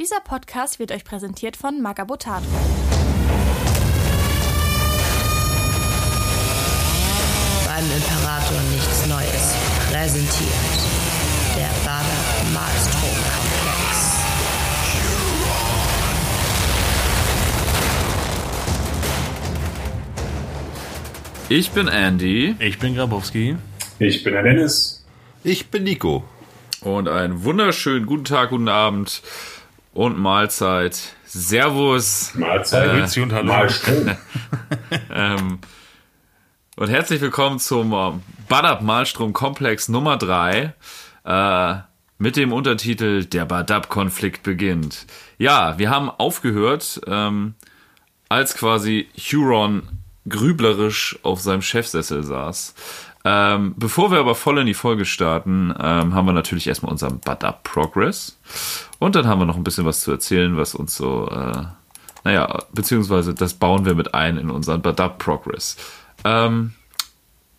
Dieser Podcast wird euch präsentiert von Magabotato. Beim Imperator nichts Neues. Präsentiert der Bader Malstrom Komplex. Ich bin Andy Ich bin Grabowski. Ich bin der Dennis. Ich bin Nico. und einen wunderschönen guten Tag, guten Abend und Mahlzeit. Servus Mahlzeit. Grüezi und Hallo. Ähm, und herzlich willkommen zum äh, Badab Malstrom Komplex Nummer 3 äh, mit dem Untertitel Der Badab-Konflikt beginnt. Ja, wir haben aufgehört, ähm, als quasi Huron grüblerisch auf seinem Chefsessel saß. Ähm, bevor wir aber voll in die Folge starten, ähm, haben wir natürlich erstmal unseren Badab Progress. Und dann haben wir noch ein bisschen was zu erzählen, was uns so, äh, naja, beziehungsweise das bauen wir mit ein in unseren Badab Progress. Ähm,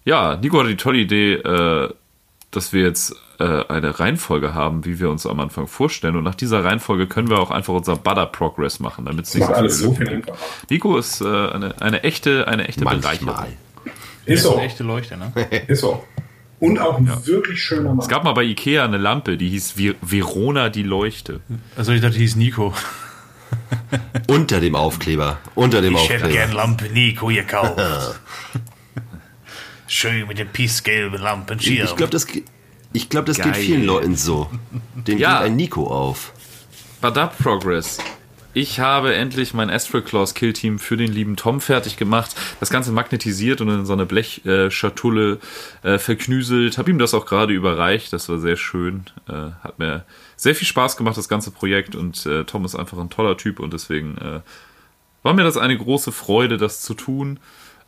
ja, Nico hatte die tolle Idee, äh, dass wir jetzt äh, eine Reihenfolge haben, wie wir uns am Anfang vorstellen. Und nach dieser Reihenfolge können wir auch einfach unser Badab Progress machen, damit es nicht so alles so viel gibt. einfacher. Nico ist äh, eine, eine echte, eine echte Bereicherung. Manchmal. Das ist so. eine echte Leuchte, ne? Ist so. Und auch ein wirklich schöner Mann. Es gab mal bei Ikea eine Lampe, die hieß Ver Verona die Leuchte. Also ich dachte, die hieß Nico. Unter dem Aufkleber. Unter dem Ich hätte Aufkleber. gern Lampe Nico gekauft. Schön mit dem pissgelben Lampenschirm. Ich glaube, das, ich glaub, das Geil. geht vielen Leuten so. Den Ja. geht ein Nico auf. Badab Progress. Ich habe endlich mein Astral Claws Kill Team für den lieben Tom fertig gemacht. Das Ganze magnetisiert und in so eine Blechschatulle äh, verknüselt. Hab ihm das auch gerade überreicht. Das war sehr schön. Äh, hat mir sehr viel Spaß gemacht, das ganze Projekt. Und äh, Tom ist einfach ein toller Typ und deswegen äh, war mir das eine große Freude, das zu tun.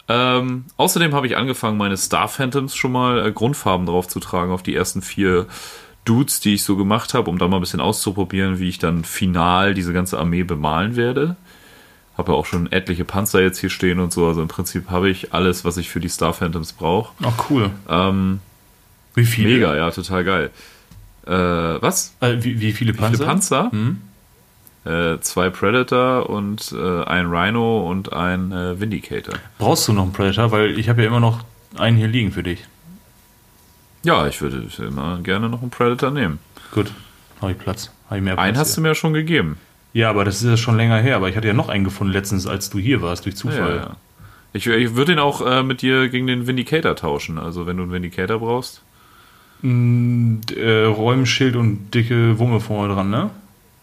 Ähm, außerdem habe ich angefangen, meine Star Phantoms schon mal äh, Grundfarben drauf zu tragen auf die ersten vier Dudes, die ich so gemacht habe, um da mal ein bisschen auszuprobieren, wie ich dann final diese ganze Armee bemalen werde. Habe ja auch schon etliche Panzer jetzt hier stehen und so. Also im Prinzip habe ich alles, was ich für die Star Phantoms brauche. Ach cool. Ähm, Wie viele? mega, ja, total geil. Äh, was? Äh, wie, wie viele Wie Panzer? viele Panzer? Äh, zwei Predator und äh, ein Rhino und ein äh, Vindicator. Brauchst du noch einen Predator? Weil ich habe ja immer noch einen hier liegen für dich. Ja, ich würde immer gerne noch einen Predator nehmen. Gut. Habe ich Platz. Habe ich mehr Platz Einen hast du mir schon gegeben. Ja, aber das ist ja schon länger her. Aber ich hatte ja noch einen gefunden letztens, als du hier warst, durch Ja, Zufall. ja. Ich, ich würde ihn auch äh, mit dir gegen den Vindicator tauschen. Also wenn du einen Vindicator brauchst. Mm, äh, Räumenschild und dicke Wumme vorne dran, ne?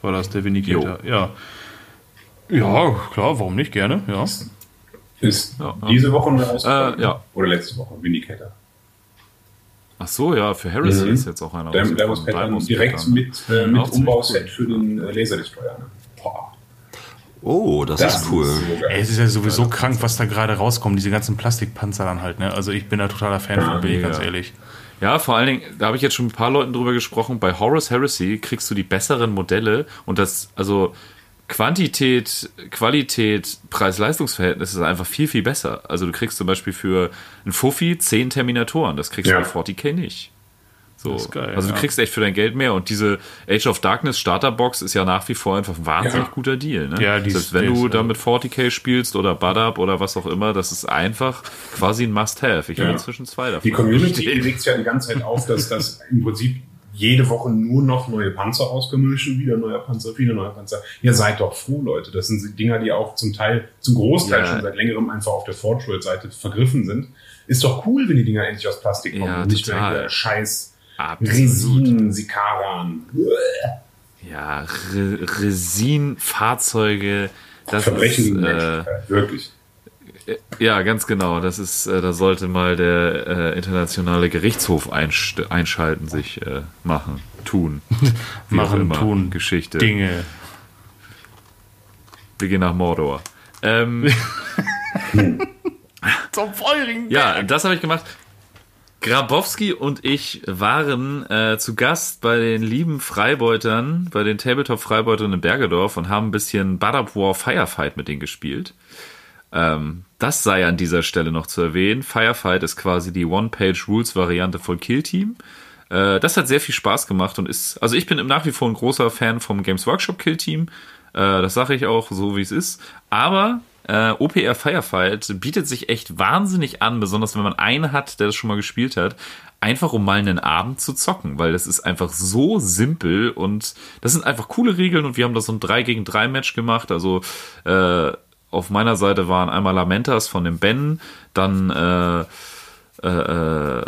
War das der Vindicator? Ja. Ja, klar, warum nicht? Gerne, ja. Ist Ja, ja. diese Woche neu rausgekommen? Äh, ja. Oder letzte Woche? Vindicator. Ach so, ja, für Heresy Mhm. ist jetzt auch einer Der, der rausgekommen. muss Pattern direkt mit, äh, Ja, mit Umbauset cool. für den äh, Laserdestroyer. Ne? Boah, Oh, das, ist cool. so Ey, es ist ja sowieso krank, was da gerade rauskommt, diese ganzen Plastikpanzer dann halt, ne? Also ich bin da totaler Fan von, bin ich ganz ehrlich. Ja, vor allen Dingen, da habe ich jetzt schon mit ein paar Leuten drüber gesprochen, bei Horus Heresy kriegst du die besseren Modelle und das, also Quantität, Qualität, Preis-Leistungs-Verhältnis ist einfach viel, viel besser. Also du kriegst zum Beispiel für ein Fuffi 10 Terminatoren, das kriegst Ja. du bei 40k nicht. So. Das ist geil, also du ja. kriegst echt für dein Geld mehr und diese Age of Darkness Starterbox ist ja nach wie vor einfach ein wahnsinnig Ja. guter Deal. Ne? Ja, die ist- Selbst wenn die du ist, da also- mit 40k spielst oder Badab oder was auch immer, das ist einfach quasi ein Must-Have. Ich Ja. habe inzwischen zwei davon. Die Community regt sich ja die ganze Zeit auf, dass das im Prinzip jede Woche nur noch neue Panzer schon wieder neuer Panzer, viele neue Panzer. Ihr seid doch froh, Leute. Das sind Dinger, die auch zum Teil, zum Großteil Ja. schon seit längerem einfach auf der Forge World Seite vergriffen sind. Ist doch cool, wenn die Dinger endlich aus Plastik kommen Ja, und nicht total. mehr scheiß Absolut. Resin, Sikaran, Ja, Re Resin-Fahrzeuge, das Verbrechen gegen ist, äh, Menschlichkeit. Wirklich. Ja, ganz genau. Das ist, äh, da sollte mal der äh, internationale Gerichtshof einst- einschalten, sich äh, machen, tun, Machen, tun, Geschichte. Dinge. Wir gehen nach Mordor. Ähm, Zum Feuring. Ja, das habe ich gemacht. Grabowski und ich waren äh, zu Gast bei den lieben Freibeutern, bei den Tabletop-Freibeutern in Bergedorf und haben ein bisschen Badab War Firefight mit denen gespielt. Ähm, das sei an dieser Stelle noch zu erwähnen. Firefight ist quasi die One-Page-Rules-Variante von Kill Team. Äh, das hat sehr viel Spaß gemacht und ist, also ich bin nach wie vor ein großer Fan vom Games Workshop Kill Team. Äh, das sage ich auch so, wie es ist. Aber äh, OPR Firefight bietet sich echt wahnsinnig an, besonders wenn man einen hat, der das schon mal gespielt hat, einfach um mal einen Abend zu zocken, weil das ist einfach so simpel und das sind einfach coole Regeln und wir haben da so ein 3 gegen 3 Match gemacht, also äh, auf meiner Seite waren einmal Lamentas von dem Ben, dann äh, äh, äh,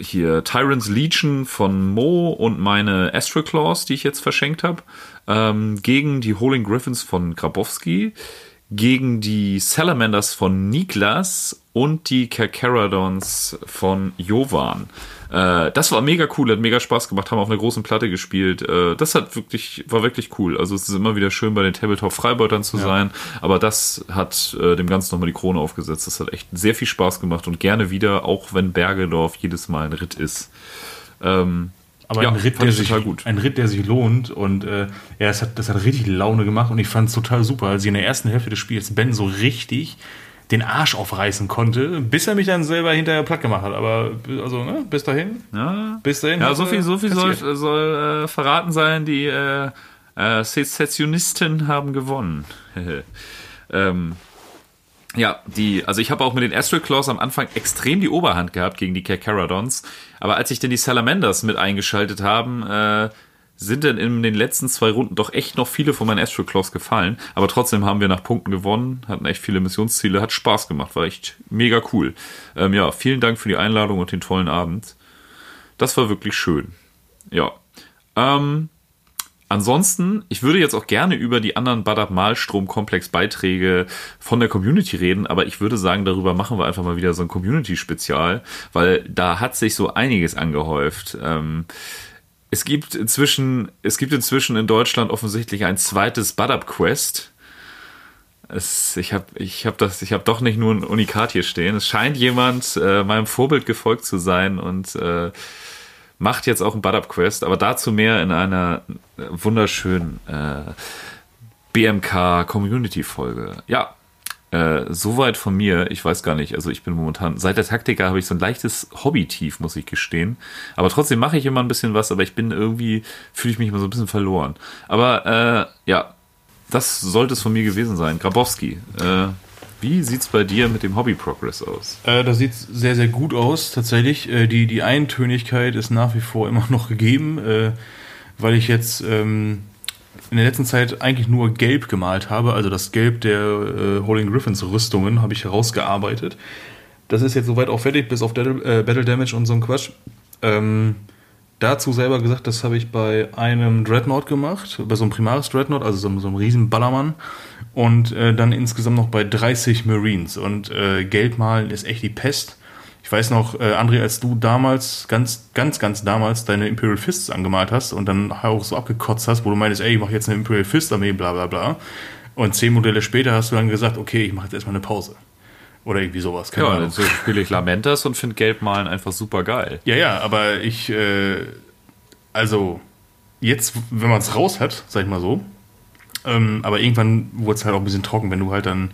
hier Tyrant's Legion von Mo und meine Astral Claws, die ich jetzt verschenkt habe, ähm, gegen die Holding Griffins von Grabowski, gegen die Salamanders von Niklas und die Kerkeradons von Jovan. Äh, das war mega cool, hat mega Spaß gemacht, haben auf einer großen Platte gespielt. Äh, das hat wirklich, war wirklich cool. Also es ist immer wieder schön, bei den Tabletop-Freibeutern zu ja. sein, aber das hat äh, dem Ganzen nochmal die Krone aufgesetzt. Das hat echt sehr viel Spaß gemacht und gerne wieder, auch wenn Bergedorf jedes Mal ein Ritt ist. Ähm, aber ja, ein, Ritt, der sich, ein Ritt, der sich lohnt und äh, ja, das hat, das hat richtig Laune gemacht und ich fand es total super, als ich in der ersten Hälfte des Spiels Ben so richtig den Arsch aufreißen konnte, bis er mich dann selber hinterher platt gemacht hat. Aber also, ne, bis dahin. Ja, bis dahin. Ja, so viel, so viel soll, soll äh, verraten sein, die äh, äh, Sezessionisten haben gewonnen. ähm, ja, die, also ich habe auch mit den Astral Claws am Anfang extrem die Oberhand gehabt gegen die Kerkeradons. Aber als ich denn die Salamanders mit eingeschaltet haben, äh, sind denn in den letzten zwei Runden doch echt noch viele von meinen Astral Claws gefallen. Aber trotzdem haben wir nach Punkten gewonnen, hatten echt viele Missionsziele, hat Spaß gemacht, war echt mega cool. Ähm, ja, vielen Dank für die Einladung und den tollen Abend. Das war wirklich schön. Ja. Ähm, Ansonsten, ich würde jetzt auch gerne über die anderen Badab Malstrom-Komplex Beiträge von der Community reden, aber ich würde sagen, darüber machen wir einfach mal wieder so ein Community-Spezial, weil da hat sich so einiges angehäuft. Ähm, es gibt inzwischen, es gibt inzwischen in Deutschland offensichtlich ein zweites Badab Quest. Es, ich habe ich hab das, ich habe doch nicht nur ein Unikat hier stehen. Es scheint jemand äh, meinem Vorbild gefolgt zu sein und äh, macht jetzt auch ein Butt Quest, aber dazu mehr in einer wunderschönen äh, BMK Community Folge. Ja, äh, soweit von mir. Ich weiß gar nicht. Also ich bin momentan seit der Taktika habe ich so ein leichtes Hobby-Tief, muss ich gestehen. Aber trotzdem mache ich immer ein bisschen was. Aber ich bin irgendwie fühle ich mich immer so ein bisschen verloren. Aber äh, ja, das sollte es von mir gewesen sein. Grabowski. Äh, wie sieht es bei dir mit dem Hobby-Progress aus? Äh, das sieht sehr, sehr gut aus, tatsächlich. Äh, die, die Eintönigkeit ist nach wie vor immer noch gegeben, äh, weil ich jetzt ähm, in der letzten Zeit eigentlich nur gelb gemalt habe. Also das Gelb der äh, Holding Griffins Rüstungen habe ich herausgearbeitet. Das ist jetzt soweit auch fertig, bis auf Battle, äh, Battle Damage und so ein Quatsch. Ähm, dazu selber gesagt, das habe ich bei einem Dreadnought gemacht, bei so einem Primaris Dreadnought, also so, so einem riesen Ballermann. Und äh, dann insgesamt noch bei 30 Marines. Und äh, Geld malen ist echt die Pest. Ich weiß noch, äh, André, als du damals, ganz, ganz, ganz damals deine Imperial Fists angemalt hast und dann auch so abgekotzt hast, wo du meinst, ey, ich mache jetzt eine Imperial Fist Armee, bla bla bla. Und zehn Modelle später hast du dann gesagt, okay, ich mache jetzt erstmal eine Pause. Oder irgendwie sowas. Keine ja, Ahnung. dann spiele ich Lamentas und finde Gelbmalen einfach super geil. Ja, ja, aber ich, äh, also jetzt, wenn man es raus hat, sag ich mal so, ähm, aber irgendwann wurde es halt auch ein bisschen trocken, wenn du halt dann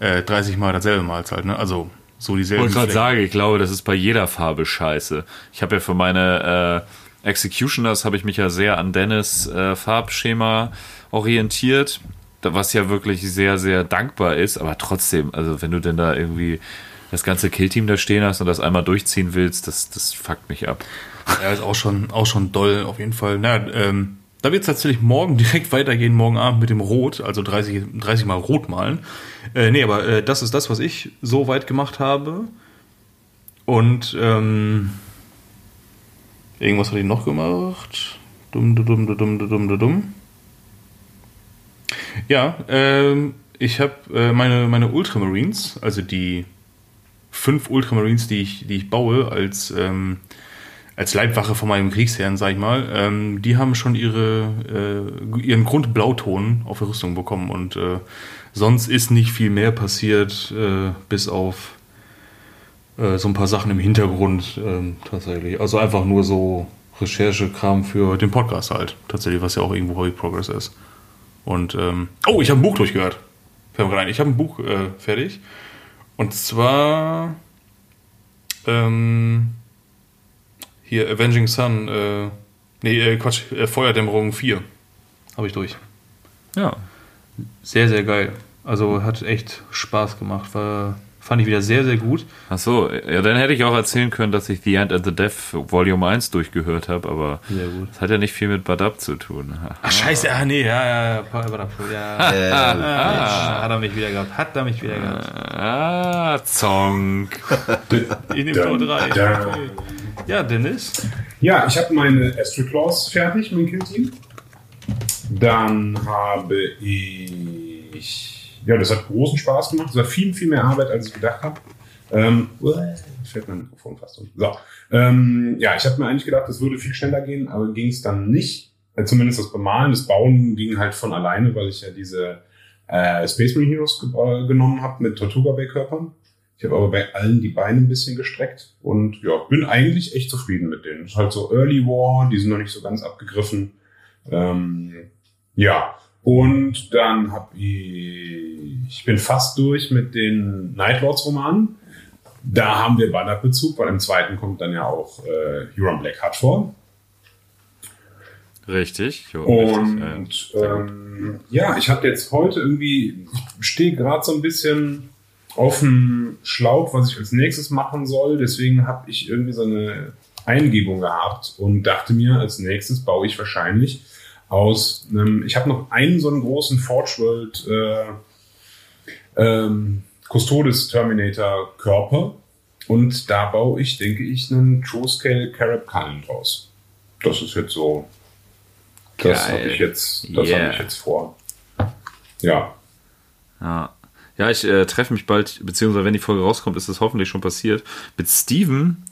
äh, 30 Mal dasselbe malst halt, ne? Also so dieselben. Ich wollte gerade sagen, ich glaube, das ist bei jeder Farbe scheiße. Ich habe ja für meine äh, Executioners habe ich mich ja sehr an Dennis äh, Farbschema orientiert was ja wirklich sehr, sehr dankbar ist, aber trotzdem, also wenn du denn da irgendwie das ganze Killteam da stehen hast und das einmal durchziehen willst, das, das fuckt mich ab. Ja, ist auch schon, auch schon doll, auf jeden Fall. Na, ähm, da wird es tatsächlich morgen direkt weitergehen, morgen Abend mit dem Rot, also 30, 30 Mal Rot malen. Äh, nee, aber äh, das ist das, was ich so weit gemacht habe. Und ähm, irgendwas hatte ich noch gemacht. Dumm, dumm, dumm, dumm, dumm, dumm, dumm. Ja, ähm, ich habe äh, meine, meine Ultramarines, also die fünf Ultramarines, die ich, die ich baue, als, ähm, als Leibwache von meinem Kriegsherrn, sag ich mal, ähm, die haben schon ihre, äh, ihren Grundblauton auf der Rüstung bekommen und äh, sonst ist nicht viel mehr passiert, äh, bis auf äh, so ein paar Sachen im Hintergrund ähm, tatsächlich. Also einfach nur so Recherchekram für den Podcast halt, tatsächlich, was ja auch irgendwo Hobby Progress ist. Und ähm, oh, ich habe ein Buch durchgehört. Ich habe ein Buch äh, fertig. Und zwar ähm, Hier, Avenging Sun, äh, nee, äh, Quatsch, äh, Feuerdämmerung 4. Habe ich durch. Ja. Sehr, sehr geil. Also hat echt Spaß gemacht. War, fand ich wieder sehr, sehr gut. Ach so, ja, dann hätte ich auch erzählen können, dass ich The End and the Death Volume 1 durchgehört habe, aber Sehr gut. das hat ja nicht viel mit Badab zu tun. Ach, scheiße, ah, nee, ja, ja, Eberhard, ja. Äh, Ah, hat er mich wieder gehabt, hat er mich wieder gehabt. Ah, Zonk. In dem Dun, Tor 3. dun. Ja, Dennis. Ja, ich habe meine Astro Claws fertig, mein Kill-Team. Dann habe ich. Ja, das hat großen Spaß gemacht. Das war viel, viel mehr Arbeit, als ich gedacht habe. Ähm, fällt mein Mikrofon fast um. So. Ähm, ja, ich habe mir eigentlich gedacht, das würde viel schneller gehen, aber ging es dann nicht. Äh, zumindest das Bemalen, das Bauen ging halt von alleine, weil ich ja diese äh, Space Marine Heroes ge äh, genommen habe mit Tortuga Bay Körpern. Ich habe aber bei allen die Beine ein bisschen gestreckt und ja, bin eigentlich echt zufrieden mit denen. Ist halt so Early War, die sind noch nicht so ganz abgegriffen. Ähm, ja, und dann habe ich, ich bin fast durch mit den Nightlords Romanen. Da haben wir Banner-Bezug, weil im zweiten kommt dann ja auch äh, Huron Blackheart vor. Richtig. Jo, richtig, Und ja. ähm, ja, ich habe jetzt heute irgendwie, ich stehe gerade so ein bisschen auf dem Schlauch, was ich als nächstes machen soll. Deswegen habe ich irgendwie so eine Eingebung gehabt und dachte mir, als nächstes baue ich wahrscheinlich aus einem, ich habe noch einen so einen großen Forge World äh, ähm, Custodes Terminator Körper und da baue ich, denke ich, einen True Scale Carab Cullen draus. Das ist jetzt so, das habe ich jetzt, das Yeah. habe ich jetzt vor. Ja, Ja, ja ich äh, treffe mich bald, beziehungsweise wenn die Folge rauskommt, ist es hoffentlich schon passiert, mit Steven.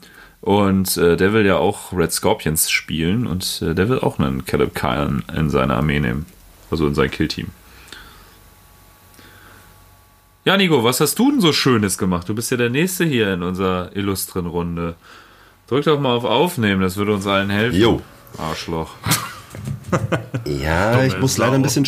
Und äh, der will ja auch Red Scorpions spielen und äh, der will auch einen Caleb Kyle in seine Armee nehmen. Also in sein Killteam. Ja, Nico, was hast du denn so Schönes gemacht? Du bist ja der Nächste hier in unserer illustren Runde. Drück doch mal auf Aufnehmen, das würde uns allen helfen. Jo. Arschloch. Ja, ich Dumme muss leider ein bisschen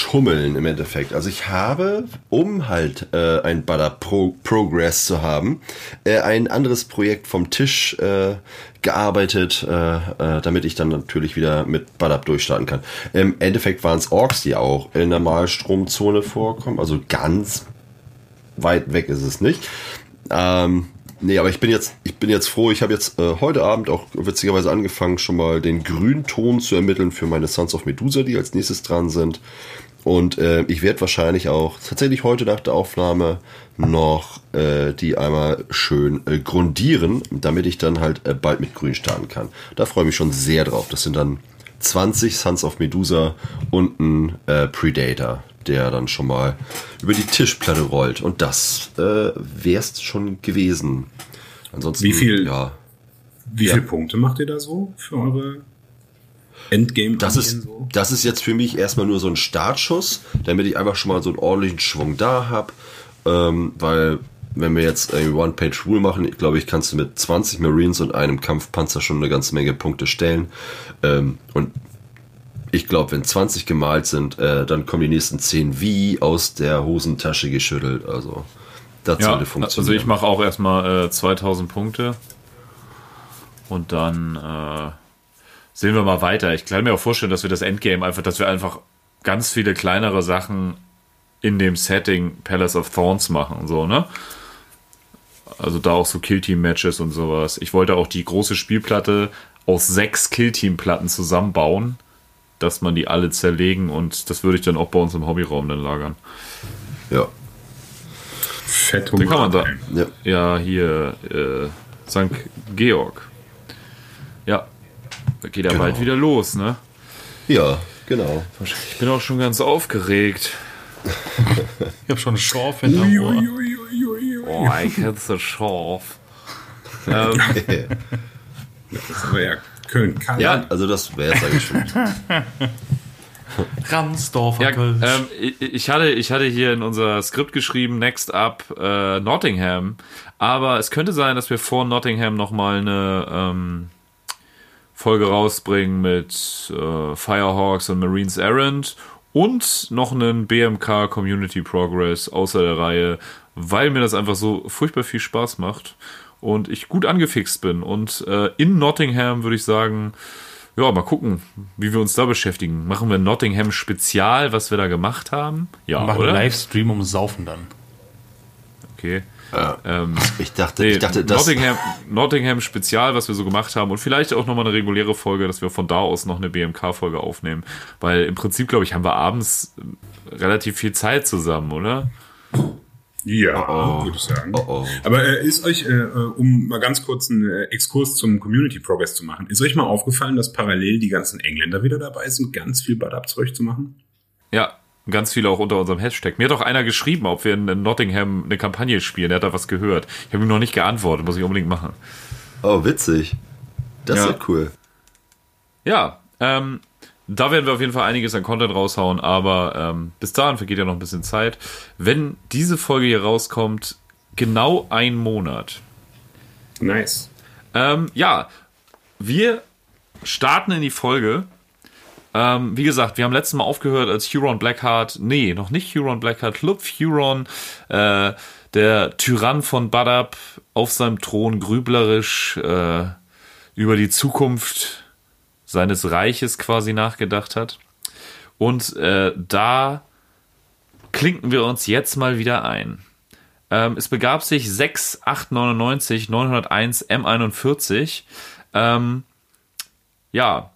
schummeln im Endeffekt. Also ich habe, um halt äh, ein Butter Pro Progress zu haben, äh, ein anderes Projekt vom Tisch äh, gearbeitet, äh, äh, damit ich dann natürlich wieder mit Butter durchstarten kann. Im Endeffekt waren es Orks, die auch in der Malstromzone vorkommen. Also ganz weit weg ist es nicht. Ähm, nee, aber ich bin jetzt, ich bin jetzt froh. Ich habe jetzt äh, heute Abend auch witzigerweise angefangen, schon mal den Grünton zu ermitteln für meine Sons of Medusa, die als nächstes dran sind. Und äh, ich werde wahrscheinlich auch tatsächlich heute nach der Aufnahme noch äh, die einmal schön äh, grundieren, damit ich dann halt äh, bald mit Grün starten kann. Da freue ich mich schon sehr drauf. Das sind dann 20 Sons of Medusa und ein äh, Predator, der dann schon mal über die Tischplatte rollt. Und das äh, wär's schon gewesen. Ansonsten, Wie viel- Ja, Wie Ja. viele Punkte macht ihr da so für eure Endgame? das ist, so? das ist jetzt für mich erstmal nur so ein Startschuss, damit ich einfach schon mal so einen ordentlichen Schwung da habe. Ähm, weil, wenn wir jetzt ein One-Page-Rule machen, ich glaube, ich kannst du mit 20 Marines und einem Kampfpanzer schon eine ganze Menge Punkte stellen. Ähm, und ich glaube, wenn 20 gemalt sind, äh, dann kommen die nächsten 10 wie aus der Hosentasche geschüttelt. Also, das Ja, sollte also funktionieren. ich mache auch erstmal äh, 2000 Punkte und dann äh, sehen wir mal weiter. Ich kann mir auch vorstellen, dass wir das Endgame einfach, dass wir einfach ganz viele kleinere Sachen in dem Setting Palace of Thorns machen und so, ne? Also da auch so Killteam-Matches und sowas. Ich wollte auch die große Spielplatte aus sechs Killteam-Platten zusammenbauen, dass man die alle zerlegen und das würde ich dann auch bei uns im Hobbyraum dann lagern. ja. Fett kann man da. Ja. Ja, hier, äh, St. Georg. Da geht ja Genau. bald wieder los, ne? ja, genau. Ich bin auch schon ganz aufgeregt. Ich habe schon einen Schorf hinterm Ohr. Oh, ich hätte so scharf. ähm, Das aber ja Köln. Ja, also das wäre jetzt eigentlich schon. Ramsdorfer ja, Kölsch. ähm, ich, ich, hatte, ich hatte hier in unser Skript geschrieben, next up äh, Nottingham. Aber es könnte sein, dass wir vor Nottingham nochmal eine ähm, Folge rausbringen mit äh, Firehawks und Marines Errant und noch einen BMK Community Progress außer der Reihe, weil mir das einfach so furchtbar viel Spaß macht. und ich gut angefixt bin. Und äh, in Nottingham würde ich sagen, ja, mal gucken, wie wir uns da beschäftigen. Machen wir Nottingham Spezial, was wir da gemacht haben? Ja, Machen oder? Livestream um Saufen dann. Okay. Ich dachte, Nee, ich dachte, das. Nottingham, Nottingham Spezial, was wir so gemacht haben und vielleicht auch nochmal eine reguläre Folge, dass wir von da aus noch eine BMK-Folge aufnehmen. Weil im Prinzip, glaube ich, haben wir abends äh, relativ viel Zeit zusammen, oder? Ja, würde ich sagen. Oh, oh. Aber äh, ist euch, äh, äh, um mal ganz kurz einen äh, Exkurs zum Community Progress zu machen, ist euch mal aufgefallen, dass parallel die ganzen Engländer wieder dabei sind, ganz viel Bad-Up-Zeug zu machen? Ja, ganz viele auch unter unserem Hashtag. Mir hat auch einer geschrieben, ob wir in Nottingham eine Kampagne spielen. Der hat da was gehört. Ich habe ihm noch nicht geantwortet, muss ich unbedingt machen. Oh, witzig. Das Ja. ist ja cool. Ja, ähm, da werden wir auf jeden Fall einiges an Content raushauen, aber ähm, bis dahin vergeht ja noch ein bisschen Zeit. Wenn diese Folge hier rauskommt, genau ein Monat. Nice. Ähm, ja, wir starten in die Folge. Ähm, wie gesagt, wir haben letztes Mal aufgehört, als Huron Blackheart, nee, noch nicht Huron Blackheart, Lupf Huron, äh, der Tyrann von Badab, auf seinem Thron grüblerisch äh, über die Zukunft seines Reiches quasi nachgedacht hat. Und äh, da klinken wir uns jetzt mal wieder ein. Ähm, es begab sich 6, 8, 99, 901, M41. Ähm, ja,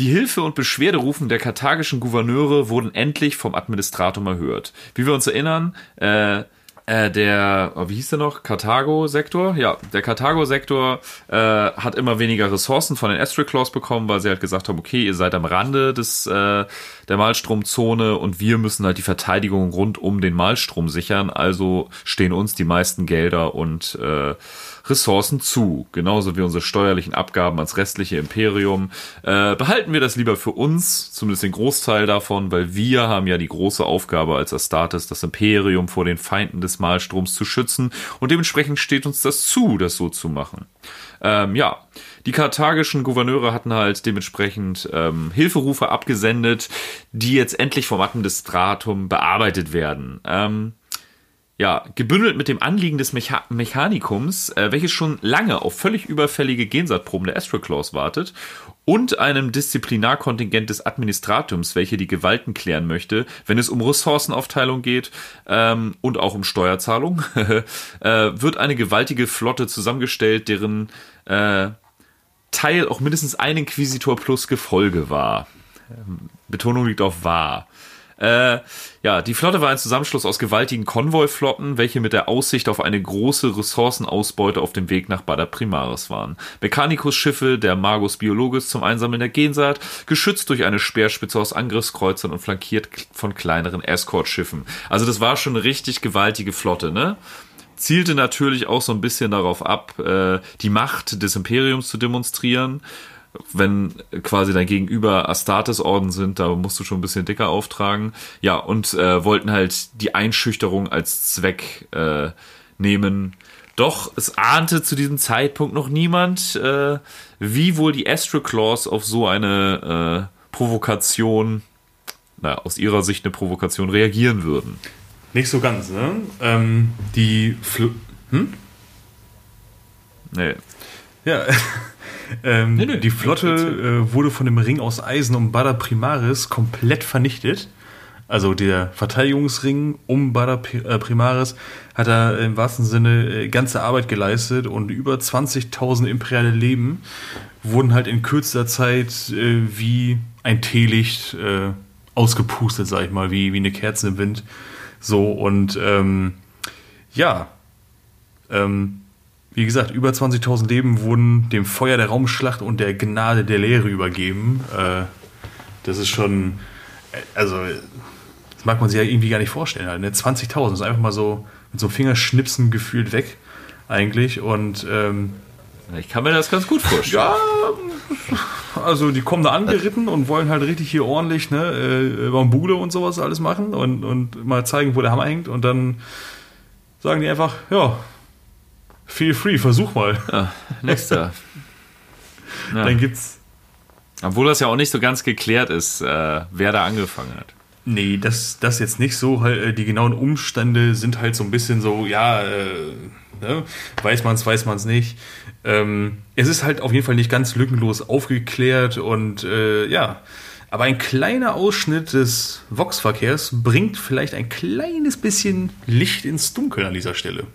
die Hilfe- und Beschwerderufen der karthagischen Gouverneure wurden endlich vom Administratum erhört. Wie wir uns erinnern, äh, äh, der, oh, wie hieß der noch? Karthago-Sektor? Ja, der Karthago-Sektor äh, hat immer weniger Ressourcen von den Estriclaws bekommen, weil sie halt gesagt haben, okay, ihr seid am Rande des, äh, der Malstromzone und wir müssen halt die Verteidigung rund um den Malstrom sichern. Also stehen uns die meisten Gelder und äh, Ressourcen zu, genauso wie unsere steuerlichen Abgaben ans restliche Imperium. Äh, behalten wir das lieber für uns, zumindest den Großteil davon, weil wir haben ja die große Aufgabe als Astartes, das Imperium vor den Feinden des Malstroms zu schützen und dementsprechend steht uns das zu, das so zu machen. Ähm, ja, die karthagischen Gouverneure hatten halt dementsprechend ähm, Hilferufe abgesendet, die jetzt endlich vom Administratum bearbeitet werden. Ähm, ja, gebündelt mit dem Anliegen des Mecha Mechanikums, äh, welches schon lange auf völlig überfällige Gensatproben der Astroclaws wartet, und einem Disziplinarkontingent des Administratums, welche die Gewalten klären möchte, wenn es um Ressourcenaufteilung geht ähm, und auch um Steuerzahlung, äh, wird eine gewaltige Flotte zusammengestellt, deren äh, Teil auch mindestens ein Inquisitor plus Gefolge war. Ähm, Betonung liegt auf war. Äh, ja, die Flotte war ein Zusammenschluss aus gewaltigen Konvoiflotten, welche mit der Aussicht auf eine große Ressourcenausbeute auf dem Weg nach Bada Primaris waren. Mechanicus-Schiffe der Magus Biologus zum Einsammeln der Gensaat, geschützt durch eine Speerspitze aus Angriffskreuzern und flankiert von kleineren Escort-Schiffen. Also das war schon eine richtig gewaltige Flotte, ne? Zielte natürlich auch so ein bisschen darauf ab, äh, die Macht des Imperiums zu demonstrieren wenn quasi dein Gegenüber Astartes-Orden sind, da musst du schon ein bisschen dicker auftragen. Ja, und äh, wollten halt die Einschüchterung als Zweck äh, nehmen. Doch es ahnte zu diesem Zeitpunkt noch niemand, äh, wie wohl die Astroclaws auf so eine äh, Provokation, na, aus ihrer Sicht eine Provokation reagieren würden. Nicht so ganz, ne? Ähm, die Fl Nee. Ja. ähm, Nee, nee. Die Flotte äh, wurde von dem Ring aus Eisen um Bada Primaris komplett vernichtet. Also der Verteidigungsring um Bada äh, Primaris hat da im wahrsten Sinne äh, ganze Arbeit geleistet und über 20.000 imperiale Leben wurden halt in kürzester Zeit äh, wie ein Teelicht äh, ausgepustet, sag ich mal, wie, wie eine Kerze im Wind. So und ähm, ja, ähm, wie gesagt, über 20.000 Leben wurden dem Feuer der Raumschlacht und der Gnade der Lehre übergeben. Äh, das ist schon, also, das mag man sich ja irgendwie gar nicht vorstellen. Halt, ne? 20.000 ist einfach mal so mit so Fingerschnipsen gefühlt weg, eigentlich. Und ähm, Ich kann mir das ganz gut vorstellen. ja, also die kommen da angeritten und wollen halt richtig hier ordentlich ne, äh, Bambule und sowas alles machen und, und mal zeigen, wo der Hammer hängt. Und dann sagen die einfach, ja, feel free, versuch mal. Ja, nächster. Ja. Dann gibt's Obwohl das ja auch nicht so ganz geklärt ist, äh, wer da angefangen hat. Nee, das, das jetzt nicht so. Halt, äh, die genauen Umstände sind halt so ein bisschen so, ja, äh, ne? weiß man es, weiß man es nicht. Ähm, es ist halt auf jeden Fall nicht ganz lückenlos aufgeklärt und äh, ja, aber ein kleiner Ausschnitt des Vox-Verkehrs bringt vielleicht ein kleines bisschen Licht ins Dunkel an dieser Stelle.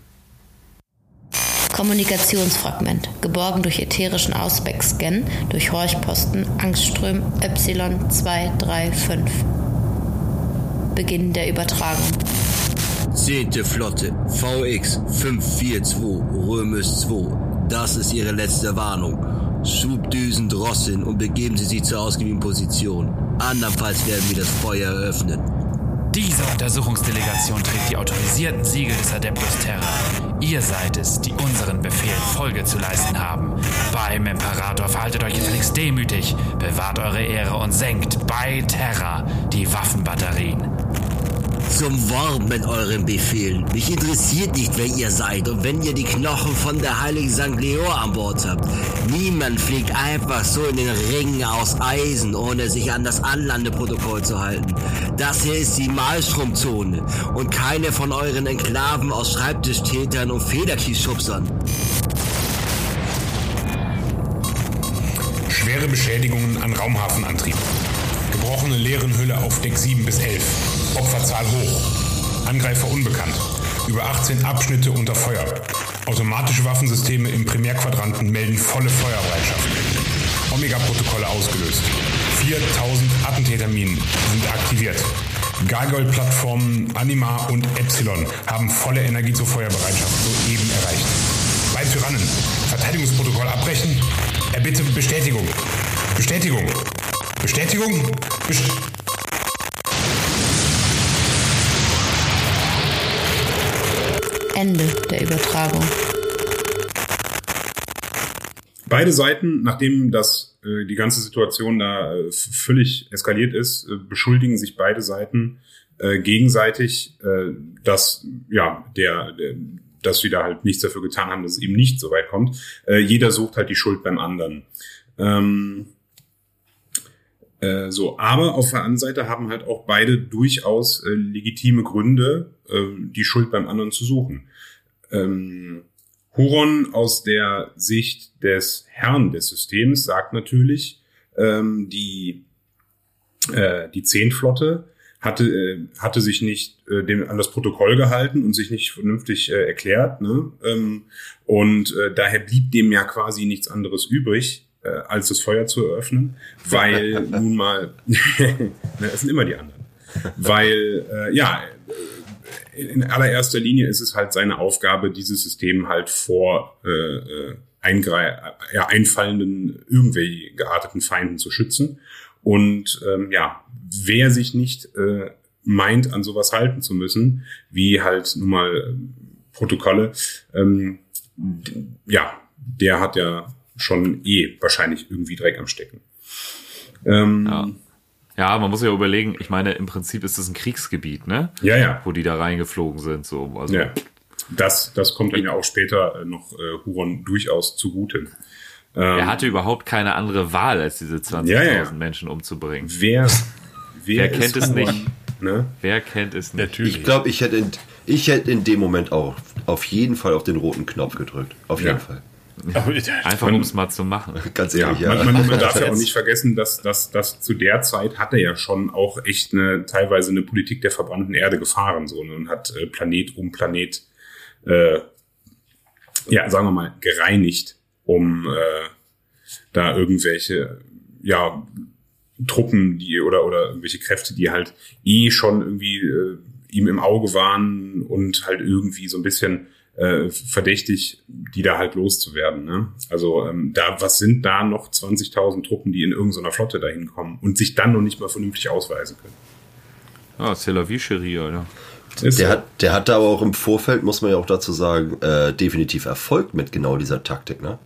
Kommunikationsfragment, geborgen durch ätherischen Ausback-Scan, durch Horchposten, Angstström Y235. Beginn der Übertragung. 10. Flotte, VX 542, Römisch 2. Das ist Ihre letzte Warnung. Schubdüsen drosseln und begeben Sie sich zur ausgewiesenen Position. Andernfalls werden wir das Feuer eröffnen. Diese Untersuchungsdelegation trägt die autorisierten Siegel des Adeptus Terra. Ihr seid es, die unseren Befehlen Folge zu leisten haben. Beim Imperator verhaltet euch gefälligst demütig, bewahrt eure Ehre und senkt bei Terra die Waffenbatterien. Zum Wort mit euren Befehlen. Mich interessiert nicht, wer ihr seid und wenn ihr die Knochen von der heiligen St. Leo an Bord habt. Niemand fliegt einfach so in den Ringen aus Eisen, ohne sich an das Anlandeprotokoll zu halten. Das hier ist die Malstromzone und keine von euren Enklaven aus Schreibtischtätern und Federkiesschubsern. Schwere Beschädigungen an Raumhafenantrieb. Gebrochene Leerenhülle auf Deck 7 bis 11. Opferzahl hoch. Angreifer unbekannt. Über 18 Abschnitte unter Feuer. Automatische Waffensysteme im Primärquadranten melden volle Feuerbereitschaft. Omega-Protokolle ausgelöst. 4000 Attentäterminen sind aktiviert. Gargoyle-Plattformen Anima und Epsilon haben volle Energie zur Feuerbereitschaft soeben erreicht. Bei Tyrannen. Verteidigungsprotokoll abbrechen. Erbitte Bestätigung. Bestätigung. Bestätigung. Best Ende der Übertragung. Beide Seiten, nachdem das äh, die ganze Situation da äh, völlig eskaliert ist, äh, beschuldigen sich beide Seiten äh, gegenseitig, äh, dass ja der, der dass sie da halt nichts dafür getan haben, dass es eben nicht so weit kommt. Jeder sucht halt die Schuld beim anderen. Ähm, äh, so, aber auf der anderen Seite haben halt auch beide durchaus äh, legitime Gründe, äh, die Schuld beim anderen zu suchen. Ähm, Huron aus der Sicht des Herrn des Systems sagt natürlich, ähm, die, äh, die Zehntflotte hatte, äh, hatte sich nicht äh, dem, an das Protokoll gehalten und sich nicht vernünftig äh, erklärt. Ne? Ähm, und äh, daher blieb dem ja quasi nichts anderes übrig, äh, als das Feuer zu eröffnen, weil nun mal, ne, es sind immer die anderen. Weil, äh, ja, in allererster Linie ist es halt seine Aufgabe, dieses System halt vor äh, äh, ja, einfallenden, irgendwie gearteten Feinden zu schützen. Und ähm, ja, wer sich nicht äh, meint, an sowas halten zu müssen, wie halt nun mal äh, Protokolle, ähm, ja, der hat ja schon eh wahrscheinlich irgendwie Dreck am Stecken. Ähm, Ja. Ja, man muss ja überlegen, ich meine, im Prinzip ist es ein Kriegsgebiet, ne? Ja, ja. Wo die da reingeflogen sind, so. Also, Ja. Das, das kommt dann ja auch später äh, noch äh, Huron durchaus zugute. Er hatte überhaupt keine andere Wahl, als diese 20.000 Ja, ja. Menschen umzubringen. Wer, Wer kennt es Huron? nicht? Ne? Wer kennt es nicht? Natürlich. Ich glaube, ich hätte in, ich hätte in dem Moment auch auf jeden Fall auf den roten Knopf gedrückt. Auf jeden Ja. Fall. Einfach um es mal zu machen. Ganz Ja, ehrlich, ja. man, man, man darf ja auch nicht vergessen, dass, dass, dass zu der Zeit hat er ja schon auch echt eine teilweise eine Politik der verbrannten Erde gefahren so ne, und hat äh, Planet um Planet äh, ja sagen wir mal gereinigt, um äh, da irgendwelche ja Truppen, die oder oder irgendwelche Kräfte, die halt eh schon irgendwie äh, ihm im Auge waren und halt irgendwie so ein bisschen äh, verdächtig, die da halt loszuwerden. Ne? Also ähm, da, was sind da noch 20.000 Truppen, die in irgendeiner Flotte dahin kommen und sich dann noch nicht mal vernünftig ausweisen können? La vie, chérie, oder? Der so. hat, der hat da aber auch im Vorfeld, muss man ja auch dazu sagen, äh, definitiv Erfolg mit genau dieser Taktik. Ne?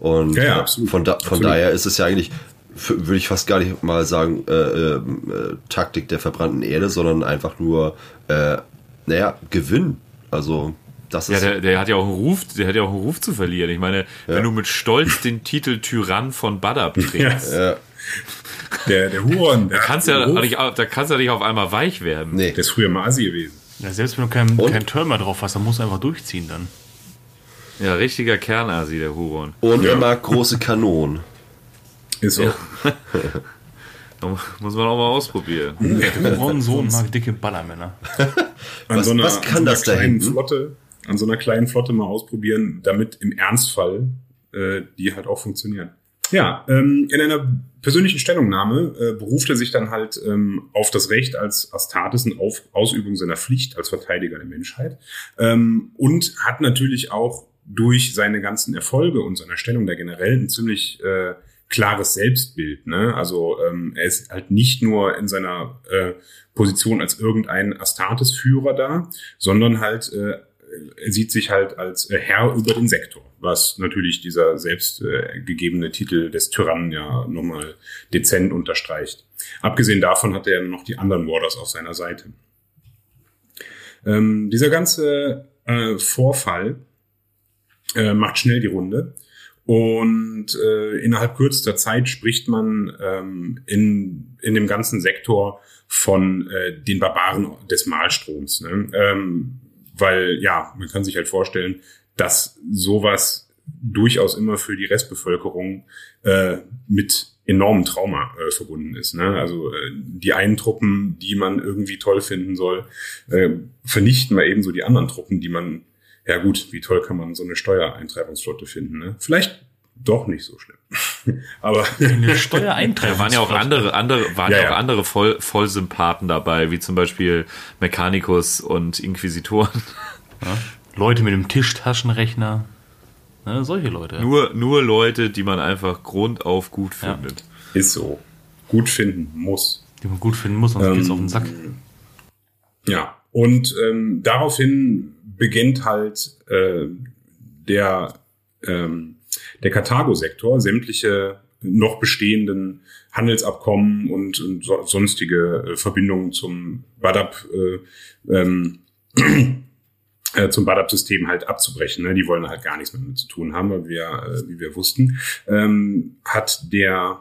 Und Ja, ja, absolut. von, da, von Absolut. daher ist es ja eigentlich, würde ich fast gar nicht mal sagen, äh, äh, äh, Taktik der verbrannten Erde, sondern einfach nur, äh, naja, Gewinn. Also, das Ja, ist. der, der hat ja auch einen Ruf, der hat ja auch einen Ruf zu verlieren. Ich meine, wenn du mit Stolz den Titel Tyrann von Badab trägst, ja, Der, der Huron, der, Da kannst, ja, nicht, da kannst du ja nicht auf einmal weich werden. Nee. der ist früher mal Asi gewesen. Ja, selbst wenn du keinen Und? kein Turm mehr drauf hast, dann musst du einfach durchziehen dann. Ja, richtiger Kernasi, der Huron. Und Ja. er mag große Kanonen. Ist so. Da muss man auch mal ausprobieren. Ron Sohn mag dicke Ballermänner. Was- so einer, was kann das da hinten? Flotte, an so einer kleinen Flotte mal ausprobieren, damit im Ernstfall äh, die halt auch funktionieren. Ja, ähm, in einer persönlichen Stellungnahme äh, beruft er sich dann halt ähm, auf das Recht als Astartes und auf Ausübung seiner Pflicht als Verteidiger der Menschheit ähm, und hat natürlich auch durch seine ganzen Erfolge und seiner Stellung da generell ein ziemlich äh, klares Selbstbild. Ne? Also ähm, er ist halt nicht nur in seiner äh, Position als irgendein Astartes-Führer da, sondern halt äh, er sieht sich halt als äh, Herr über den Sektor, was natürlich dieser selbst äh, Titel des Tyrannen ja nochmal dezent unterstreicht. Abgesehen davon hat er noch die anderen Warders auf seiner Seite. Ähm, dieser ganze äh, Vorfall äh, macht schnell die Runde. Und äh, innerhalb kürzester Zeit spricht man ähm, in, in dem ganzen Sektor von äh, den Barbaren des Malstroms. Ne? Ähm, weil, ja, man kann sich halt vorstellen, dass sowas durchaus immer für die Restbevölkerung äh, mit enormem Trauma äh, verbunden ist. Ne? Also äh, die einen Truppen, die man irgendwie toll finden soll, äh, vernichten mal ebenso die anderen Truppen, die man ja gut, wie toll kann man so eine Steuereintreibungsflotte finden? Ne? Vielleicht doch nicht so schlimm. Aber Eine Steuereintreibung. Da waren ja auch andere, andere, waren Ja, ja, auch ja. andere Voll, Vollsympathen dabei, wie zum Beispiel Mechanicus und Inquisitoren. Leute mit dem Tischtaschenrechner. Ne, solche Leute. Nur, nur Leute, die man einfach grundauf gut Ja. findet. ist so. Gut finden muss. Die man gut finden muss, sonst Ähm, geht's auf den Sack. Ja. Und ähm, daraufhin beginnt halt äh, der, ähm, der Karthago-Sektor, sämtliche noch bestehenden Handelsabkommen und, und so, sonstige äh, Verbindungen zum Badab äh, ähm, äh, zum Badab-System halt abzubrechen. Ne? Die wollen halt gar nichts mehr mit zu tun haben, weil wir, äh, wie wir wussten, ähm, hat der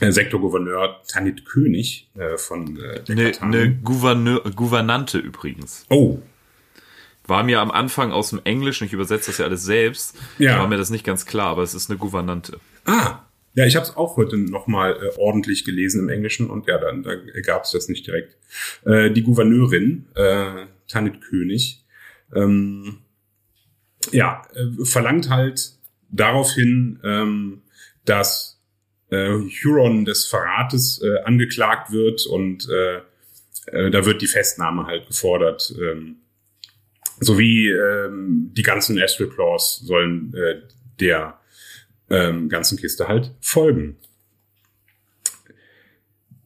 äh, Sektorgouverneur Tanit König äh, von äh, der Eine Karthago- ne Gouverneur, Gouvernante übrigens. Oh, War mir am Anfang aus dem Englischen, ich übersetze das ja alles selbst, Ja. war mir das nicht ganz klar, aber es ist eine Gouvernante. Ah, ja, ich habe es auch heute nochmal äh, ordentlich gelesen im Englischen und ja, dann da gab es das nicht direkt. Äh, die Gouverneurin, äh, Tanit König, ähm, ja, äh, verlangt halt daraufhin, ähm, dass äh, Huron des Verrates äh, angeklagt wird und äh, äh, da wird die Festnahme halt gefordert. Ähm, sowie ähm, die ganzen Astral Claws sollen äh, der ähm, ganzen Kiste halt folgen.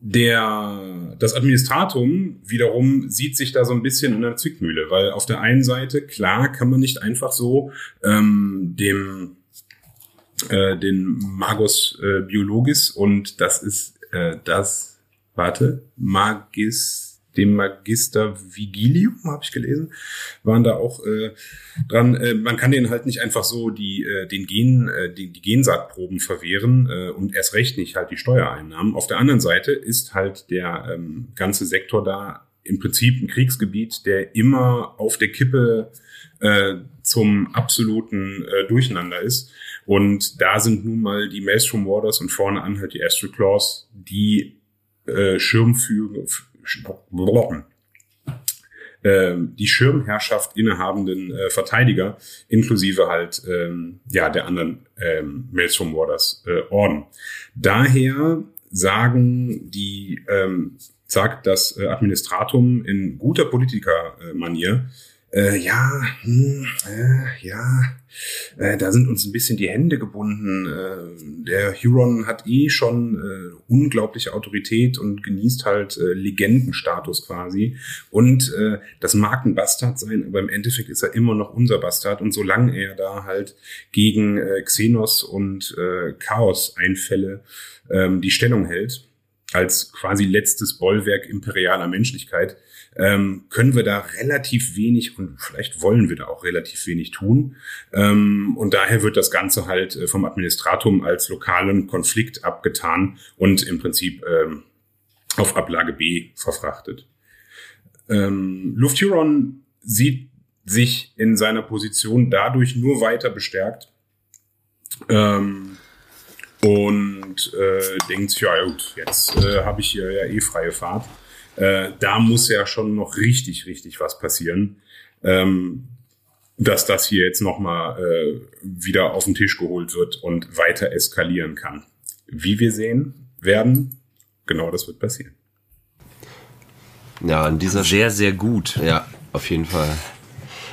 Der, das Administratum wiederum sieht sich da so ein bisschen in einer Zwickmühle, weil auf der einen Seite, klar, kann man nicht einfach so ähm, dem äh, den Magos äh, Biologis und das ist äh, das, warte, Magis, dem Magister Vigilium, habe ich gelesen, waren da auch äh, dran. Äh, man kann denen halt nicht einfach so die äh, den Gen, äh, die, die Gensaatproben verwehren äh, und erst recht nicht halt die Steuereinnahmen. Auf der anderen Seite ist halt der ähm, ganze Sektor da im Prinzip ein Kriegsgebiet, der immer auf der Kippe äh, zum absoluten äh, Durcheinander ist. Und da sind nun mal die Maelstrom Warders und vorne an halt die Astral Claws, die äh, Schirmführer, die Schirmherrschaft innehabenden äh, Verteidiger, inklusive halt ähm, ja der anderen ähm, Maelstrom Warders äh, Orden. Daher sagen die ähm, sagt das äh, Administratum in guter Politiker-Manier, äh, ja, hm, äh, ja, äh, da sind uns ein bisschen die Hände gebunden. Äh, der Huron hat eh schon äh, unglaubliche Autorität und genießt halt äh, Legendenstatus quasi. Und äh, das mag ein Bastard sein, aber im Endeffekt ist er immer noch unser Bastard. Und solange er da halt gegen äh, Xenos und äh, Chaos-Einfälle ähm, die Stellung hält, als quasi letztes Bollwerk imperialer Menschlichkeit, ähm, können wir da relativ wenig und vielleicht wollen wir da auch relativ wenig tun. Ähm, und daher wird das Ganze halt äh, vom Administratum als lokalen Konflikt abgetan und im Prinzip ähm, auf Ablage B verfrachtet. Ähm, Lufthuron sieht sich in seiner Position dadurch nur weiter bestärkt ähm, und äh, denkt, ja gut, jetzt äh, habe ich hier ja eh freie Fahrt. Äh, da muss ja schon noch richtig, richtig was passieren, ähm, dass das hier jetzt nochmal äh, wieder auf den Tisch geholt wird und weiter eskalieren kann. Wie wir sehen werden, genau das wird passieren. Ja, an dieser Sehr, sehr gut. Ja, auf jeden Fall.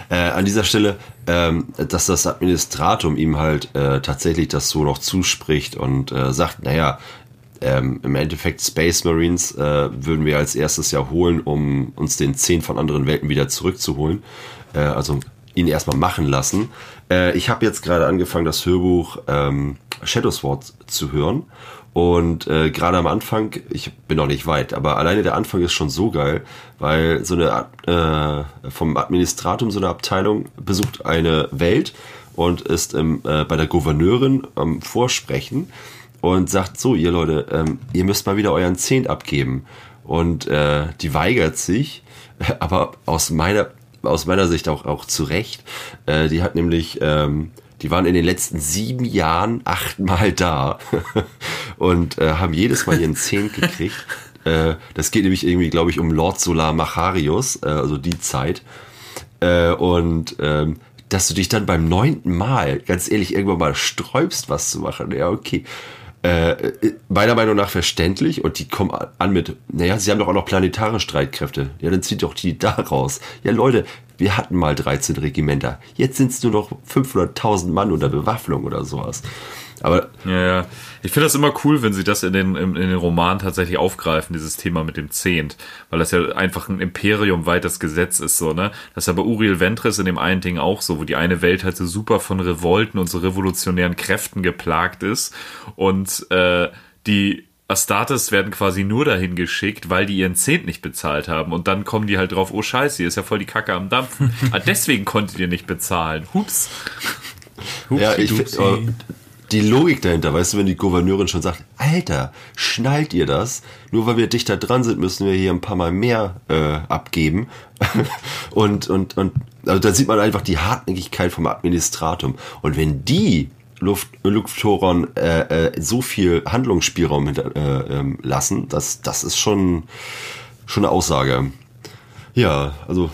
Äh, an dieser Stelle, ähm, dass das Administratum ihm halt äh, tatsächlich das so noch zuspricht und äh, sagt, naja, ähm, im Endeffekt Space Marines äh, würden wir als erstes ja holen, um uns den zehn von anderen Welten wieder zurückzuholen. Äh, also ihn erstmal machen lassen. Äh, ich habe jetzt gerade angefangen, das Hörbuch ähm, Shadowsword zu hören. Und äh, gerade am Anfang, ich bin noch nicht weit, aber alleine der Anfang ist schon so geil, weil so eine äh, vom Administratum so eine Abteilung besucht eine Welt und ist im, äh, bei der Gouverneurin am Vorsprechen und sagt so, ihr Leute, ähm, ihr müsst mal wieder euren Zehnt abgeben. Und äh, die weigert sich, aber aus meiner aus meiner Sicht auch auch zu Recht. Äh, die hat nämlich ähm, die waren in den letzten sieben Jahren achtmal da und äh, haben jedes Mal ihren Zehnt gekriegt. Äh, das geht nämlich irgendwie, glaube ich, um Lord Solar Macharius, äh, also die Zeit. Äh, und ähm, dass du dich dann beim neunten Mal, ganz ehrlich, irgendwann mal sträubst, was zu machen. Ja, okay. Äh, meiner Meinung nach verständlich und die kommen an mit, naja, sie haben doch auch noch planetare Streitkräfte. Ja, dann zieht doch die da raus. Ja, Leute, wir hatten mal 13 Regimenter. Jetzt sind es nur noch 500.000 Mann unter Bewaffnung oder sowas. Aber Ja, ja. Ich finde das immer cool, wenn sie das in den, in, in den Romanen tatsächlich aufgreifen, dieses Thema mit dem Zehnt. Weil das ja einfach ein Imperium weites Gesetz ist, so, ne? Das ist ja bei Uriel Ventris in dem einen Ding auch so, wo die eine Welt halt so super von Revolten und so revolutionären Kräften geplagt ist. Und äh, die Astartes werden quasi nur dahin geschickt, weil die ihren Zehnt nicht bezahlt haben. Und dann kommen die halt drauf, oh scheiße, hier ist ja voll die Kacke am Dampfen. ah, deswegen konntet ihr nicht bezahlen. Hups. ja, ich die Logik dahinter, weißt du, wenn die Gouverneurin schon sagt, Alter, schnallt ihr das? Nur weil wir dichter dran sind, müssen wir hier ein paar Mal mehr äh, abgeben. und, und, und also da sieht man einfach die Hartnäckigkeit vom Administratum. Und wenn die Luft, Lufthoron äh, äh, so viel Handlungsspielraum hinter, äh, ähm, lassen, das, das ist schon, schon eine Aussage. Ja, also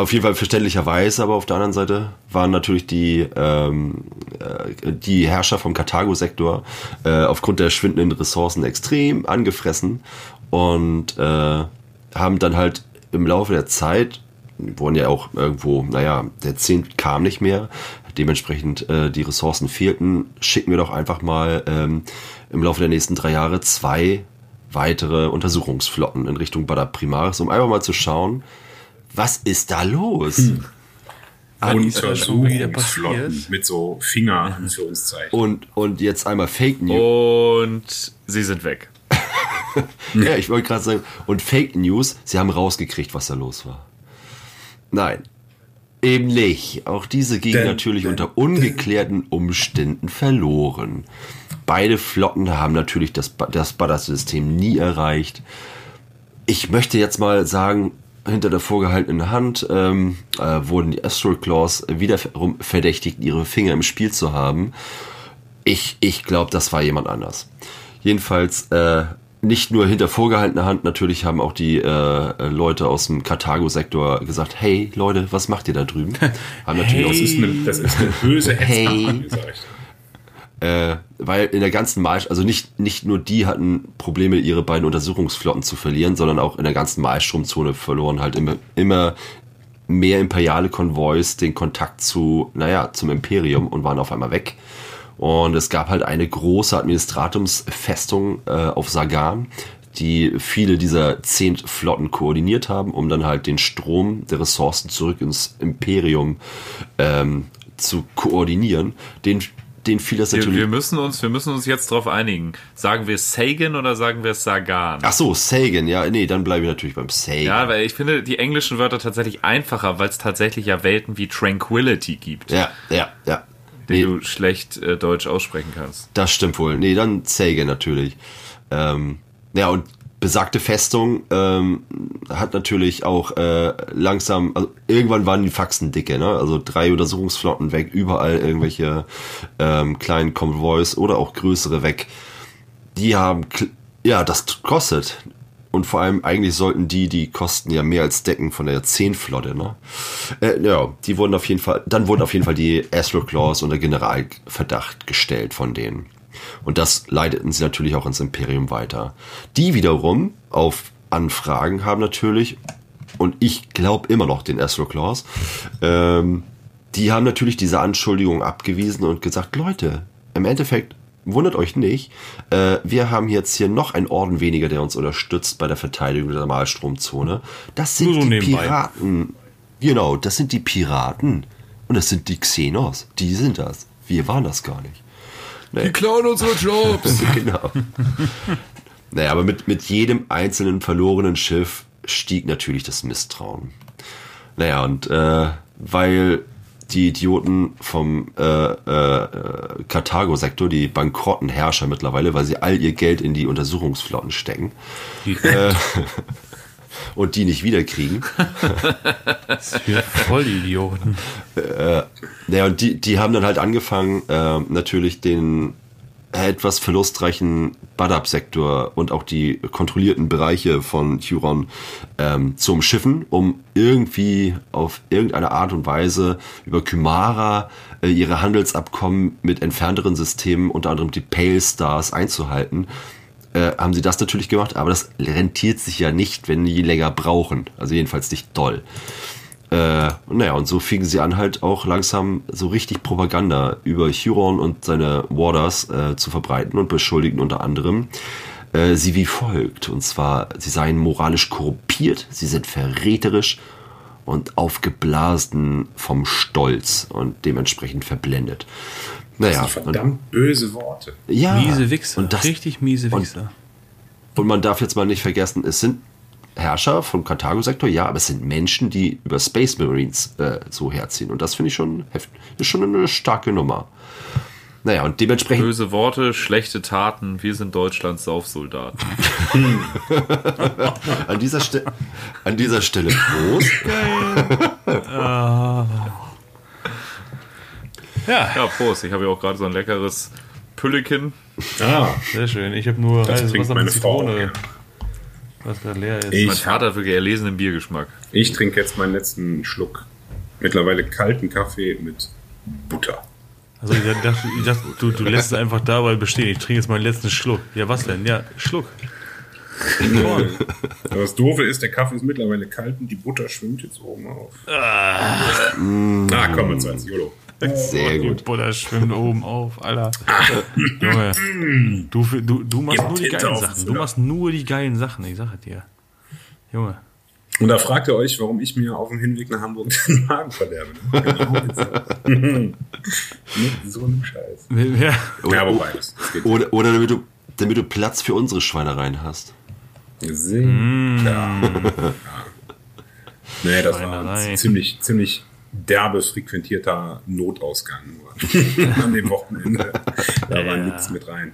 auf jeden Fall verständlicherweise, aber auf der anderen Seite waren natürlich die, ähm, äh, die Herrscher vom Karthago-Sektor äh, aufgrund der schwindenden Ressourcen extrem angefressen und äh, haben dann halt im Laufe der Zeit, wurden ja auch irgendwo, naja, der Zehnt kam nicht mehr, dementsprechend äh, die Ressourcen fehlten, schicken wir doch einfach mal ähm, im Laufe der nächsten drei Jahre zwei weitere Untersuchungsflotten in Richtung Bada Primaris, um einfach mal zu schauen, was ist da los? Hm. Untersuchungsflotten mit so Finger Anführungszeichen. Und, und jetzt einmal Fake News. Und sie sind weg. ja, ich wollte gerade sagen, und Fake News, sie haben rausgekriegt, was da los war. Nein, eben nicht. Auch diese gingen natürlich unter ungeklärten Umständen verloren. Beide Flotten haben natürlich das, das Butter-System nie erreicht. Ich möchte jetzt mal sagen, hinter der vorgehaltenen Hand ähm, äh, wurden die Astral Claws wiederum verdächtigt, ihre Finger im Spiel zu haben. Ich, ich glaube, das war jemand anders. Jedenfalls äh, nicht nur hinter vorgehaltener Hand, natürlich haben auch die äh, Leute aus dem Karthago-Sektor gesagt, hey Leute, was macht ihr da drüben? Haben natürlich hey. das, ist eine, das ist eine böse hey. Äh, weil in der ganzen Marsch, also nicht, nicht nur die hatten Probleme, ihre beiden Untersuchungsflotten zu verlieren, sondern auch in der ganzen Malstromzone verloren halt immer, immer mehr imperiale Konvois den Kontakt zu, naja, zum Imperium und waren auf einmal weg. Und es gab halt eine große Administratumsfestung äh, auf Sagan, die viele dieser zehn Flotten koordiniert haben, um dann halt den Strom der Ressourcen zurück ins Imperium ähm, zu koordinieren. Den denen fiel das Wir, natürlich. wir, müssen uns, wir müssen uns jetzt darauf einigen. Sagen wir Sagan oder sagen wir Sagan? Ach so, Sagan, ja, nee, dann bleibe ich natürlich beim Sagan. Ja, weil ich finde die englischen Wörter tatsächlich einfacher, weil es tatsächlich ja Welten wie Tranquility gibt, ja, ja, ja. den Nee, du schlecht äh, Deutsch aussprechen kannst. Das stimmt wohl. Nee, dann Sagan natürlich. Ähm, ja, und besagte Festung ähm, hat natürlich auch äh, langsam, also irgendwann waren die Faxen dicke, ne? Also drei Untersuchungsflotten weg, überall irgendwelche ähm, kleinen Konvois oder auch größere weg. Die haben, ja, das kostet. Und vor allem, eigentlich sollten die die Kosten ja mehr als decken von der 10-Flotte, ne? Äh, ja, die wurden auf jeden Fall, dann wurden auf jeden Fall die Astro Claws unter Generalverdacht gestellt von denen. Und das leiteten sie natürlich auch ins Imperium weiter. Die wiederum auf Anfragen haben natürlich, und ich glaube immer noch den Astro Claws, ähm, die haben natürlich diese Anschuldigung abgewiesen und gesagt, Leute, im Endeffekt wundert euch nicht, äh, wir haben jetzt hier noch einen Orden weniger, der uns unterstützt bei der Verteidigung der Malstromzone. Das sind so die nebenbei. Piraten. Genau, das sind die Piraten. Und das sind die Xenos. Die sind das. Wir waren das gar nicht. Die klauen unsere Jobs! genau. Naja, aber mit, mit jedem einzelnen verlorenen Schiff stieg natürlich das Misstrauen. Naja, und äh, weil die Idioten vom äh, äh, äh, Karthago-Sektor, die bankrotten Herrscher mittlerweile, weil sie all ihr Geld in die Untersuchungsflotten stecken äh, und die nicht wiederkriegen. Wir Vollidioten. Naja, und die, die haben dann halt angefangen, äh, natürlich den etwas verlustreichen Badab-Sektor und auch die kontrollierten Bereiche von Huron ähm, zu umschiffen, um irgendwie auf irgendeine Art und Weise über Kymara äh, ihre Handelsabkommen mit entfernteren Systemen, unter anderem die Pale Stars, einzuhalten. Äh, haben sie das natürlich gemacht, aber das rentiert sich ja nicht, wenn die länger brauchen. Also jedenfalls nicht doll. Äh, naja, und so fingen sie an, halt auch langsam so richtig Propaganda über Huron und seine Warders äh, zu verbreiten und beschuldigten unter anderem äh, sie wie folgt. Und zwar, sie seien moralisch korrumpiert, sie sind verräterisch und aufgeblasen vom Stolz und dementsprechend verblendet. Naja, Das sind verdammt böse Worte. und, ja, Miese Wichser. Und, das, Richtig miese und- Wichser. und man darf jetzt mal nicht vergessen, es sind Herrscher vom Karthago-Sektor, ja, aber es sind Menschen, die über Space Marines äh, so herziehen. Und das finde ich schon heftig. Ist schon eine starke Nummer. Naja, und dementsprechend. Böse Worte, schlechte Taten, wir sind Deutschlands Saufsoldaten. An dieser, Ste an dieser Stelle Prost. Ja, Ja, Prost, ich habe ja auch gerade so ein leckeres Pülliken. Ah, sehr schön. Ich habe nur Das heißes Wasser mit Frau. Zitrone. Was gerade leer ist. Ich- Mein Vater hat wirklich erlesenen Biergeschmack. ich trinke jetzt meinen letzten Schluck. Mittlerweile kalten Kaffee mit Butter. Also ich dachte, ich dachte du, du lässt es einfach dabei bestehen. Ich trinke jetzt meinen letzten Schluck. Ja, was denn? Ja, Schluck. Das Doofe ist, der Kaffee ist mittlerweile kalt und die Butter schwimmt jetzt oben auf. Ah, komm, jetzt als YOLO. Sehr Die gut. Butter schwimmt oben auf, Alter. Junge, du, du, du machst Gib nur die Tinte geilen Sachen. Du machst nur die geilen Sachen, ich sage dir. Junge. Und da fragt ihr euch, warum ich mir auf dem Hinweg nach Hamburg den Magen verderbe. Genau mit so- einem Scheiß. Ja, Ja, wobei, das. Oder, oder damit, du, damit du Platz für unsere Schweinereien hast. Sehen. Ja. Nee, das war ziemlich, ziemlich derbe frequentierter Notausgang nur an dem Wochenende. Da war nichts mit rein.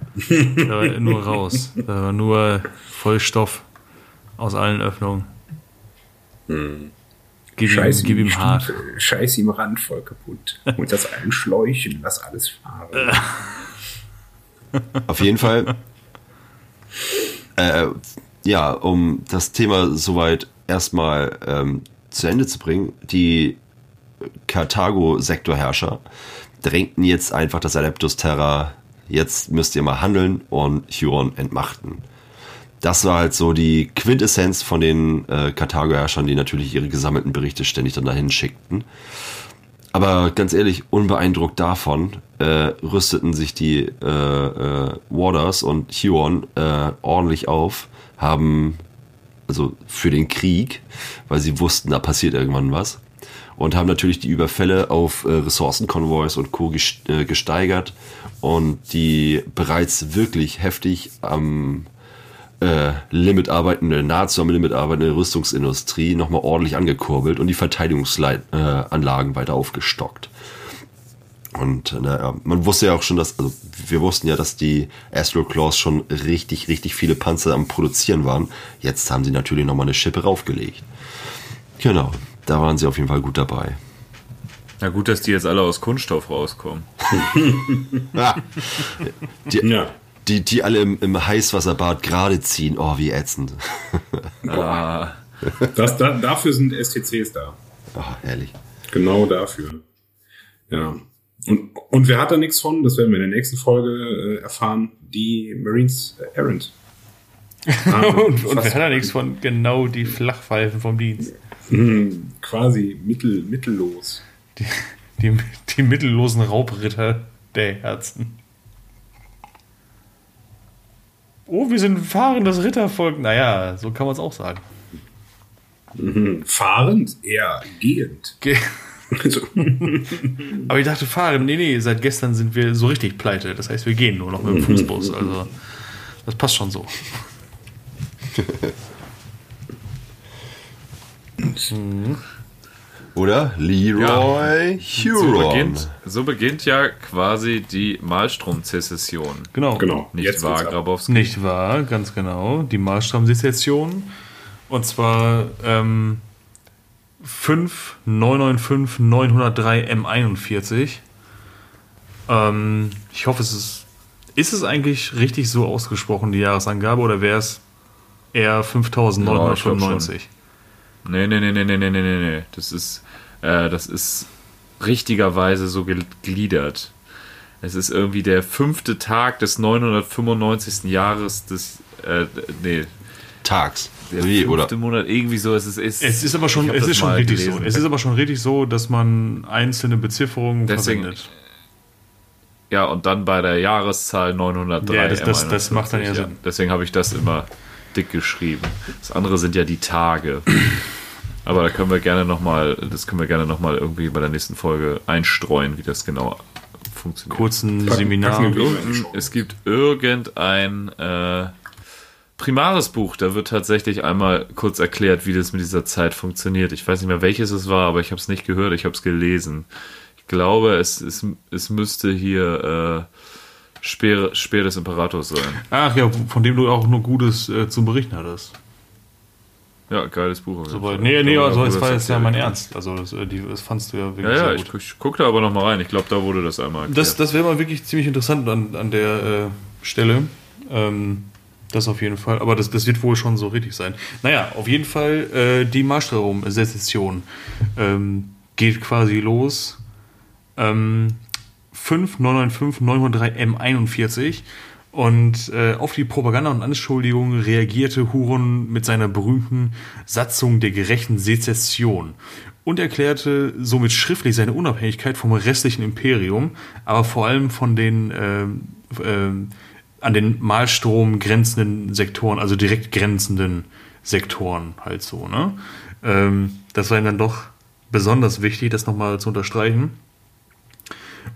da war nur raus. Da war nur Vollstoff aus allen Öffnungen. Gib ihm, Scheiß gib ihm die hart. Scheiß ihm Rand voll kaputt. Und das allen Schläuchen, lass alles fahren. Auf jeden Fall. äh, ja, um das Thema soweit erstmal ähm, zu Ende zu bringen, die Karthago-Sektorherrscher drängten jetzt einfach das Adeptus Terra, jetzt müsst ihr mal handeln und Huron entmachten. Das war halt so die Quintessenz von den äh, Karthago-Herrschern, die natürlich ihre gesammelten Berichte ständig dann dahin schickten. Aber ganz ehrlich, unbeeindruckt davon äh, rüsteten sich die äh, äh, Warders und Huon äh, ordentlich auf, haben also für den Krieg, weil sie wussten, da passiert irgendwann was, und haben natürlich die Überfälle auf äh, Ressourcenkonvois und Co. äh, gesteigert und die bereits wirklich heftig am äh, Limit arbeitende, nahezu am Limit arbeitende Rüstungsindustrie nochmal ordentlich angekurbelt und die Verteidigungsanlagen weiter aufgestockt. Und äh, naja, man wusste ja auch schon, dass, also wir wussten ja, dass die Astro Claws schon richtig, richtig viele Panzer am Produzieren waren. Jetzt haben sie natürlich nochmal eine Schippe raufgelegt. Genau, da waren sie auf jeden Fall gut dabei. Na gut, dass die jetzt alle aus Kunststoff rauskommen. Die, Ja. die, die alle im, im Heißwasserbad gerade ziehen. Oh, wie ätzend. Ah, Das, da, dafür sind STCs da. Oh, herrlich. Genau dafür. Ja. Und, und wer hat da nichts von? Das werden wir in der nächsten Folge äh, erfahren. Die Marines äh, Errant. Ah, und, und wer hat da nichts von genau die Flachpfeifen vom Dienst? Hm, quasi mittel, mittellos. Die, die, die mittellosen Raubritter der Herzen. Oh, wir sind ein fahrendes Rittervolk. Naja, so kann man es auch sagen. Mhm. Fahrend, eher gehend. Ge Also, Aber ich dachte, fahren. Nee, nee, seit gestern sind wir so richtig pleite. Das heißt, wir gehen nur noch mit dem Fußbus. Also, das passt schon so. Oder? Leroy so Huron. beginnt, so beginnt ja quasi die Malstrom-Zezession. Genau. genau. Nicht Jetzt wahr. Grabowski? Nicht wahr, ganz genau. Die Maßstabsezession. Und zwar ähm, 5 995 903 M41. Ähm, ich hoffe, es ist. Ist es eigentlich richtig so ausgesprochen, die Jahresangabe, oder wäre es eher 5995? Nee, nee, nee, nee, nee, nee, nee, nee, nee. Das ist, äh, das ist richtigerweise so gegliedert. Es ist irgendwie der fünfte Tag des 995. Jahres des, äh, nee, Tags. der Wie, fünfte oder? Monat, irgendwie so. Es ist, ist, Es ist aber schon, es ist schon richtig gelesen. so. Es ist aber schon richtig so, dass man einzelne Bezifferungen Deswegen- verwendet. Ja, und dann bei der Jahreszahl 903. Ja, das- das- M41, das macht dann ja Sinn. Deswegen habe ich das immer dick geschrieben. Das andere sind ja die Tage. Aber da können wir gerne nochmal, das können wir gerne nochmal irgendwie bei der nächsten Folge einstreuen, wie das genau funktioniert. Kurzen Packen- Seminar. packen es gibt irgendein äh, primares Buch, da wird tatsächlich einmal kurz erklärt, wie das mit dieser Zeit funktioniert. Ich weiß nicht mehr, welches es war, aber ich habe es nicht gehört, ich habe es gelesen. Ich glaube, es, es, es müsste hier äh, Speer, Speer des Imperators sein. Ach ja, von dem du auch nur Gutes äh, zu berichten hattest. Ja, geiles Buch. Fall. Nee, nee, glaube, also wurde war jetzt ja mein. Ernst. Also das, äh, die, das fandst du ja wirklich Ja, ja, ich, gut. ich gucke da aber nochmal rein. Ich glaube, da wurde das einmal erklärt. Das, das wäre mal wirklich ziemlich interessant an, an der äh, Stelle. Ähm, das auf jeden Fall. Aber das, das wird wohl schon so richtig sein. Naja, auf jeden Fall äh, die Marschraum-Sezession ähm, geht quasi los. Ähm, 5995 903 M41. Und äh, auf die Propaganda und Anschuldigungen reagierte Huron mit seiner berühmten Satzung der gerechten Sezession und erklärte somit schriftlich seine Unabhängigkeit vom restlichen Imperium, aber vor allem von den ähm, ähm, an den Malstrom grenzenden Sektoren, also direkt grenzenden Sektoren halt so. Ne? Ähm, das war ihm dann doch besonders wichtig, das nochmal zu unterstreichen.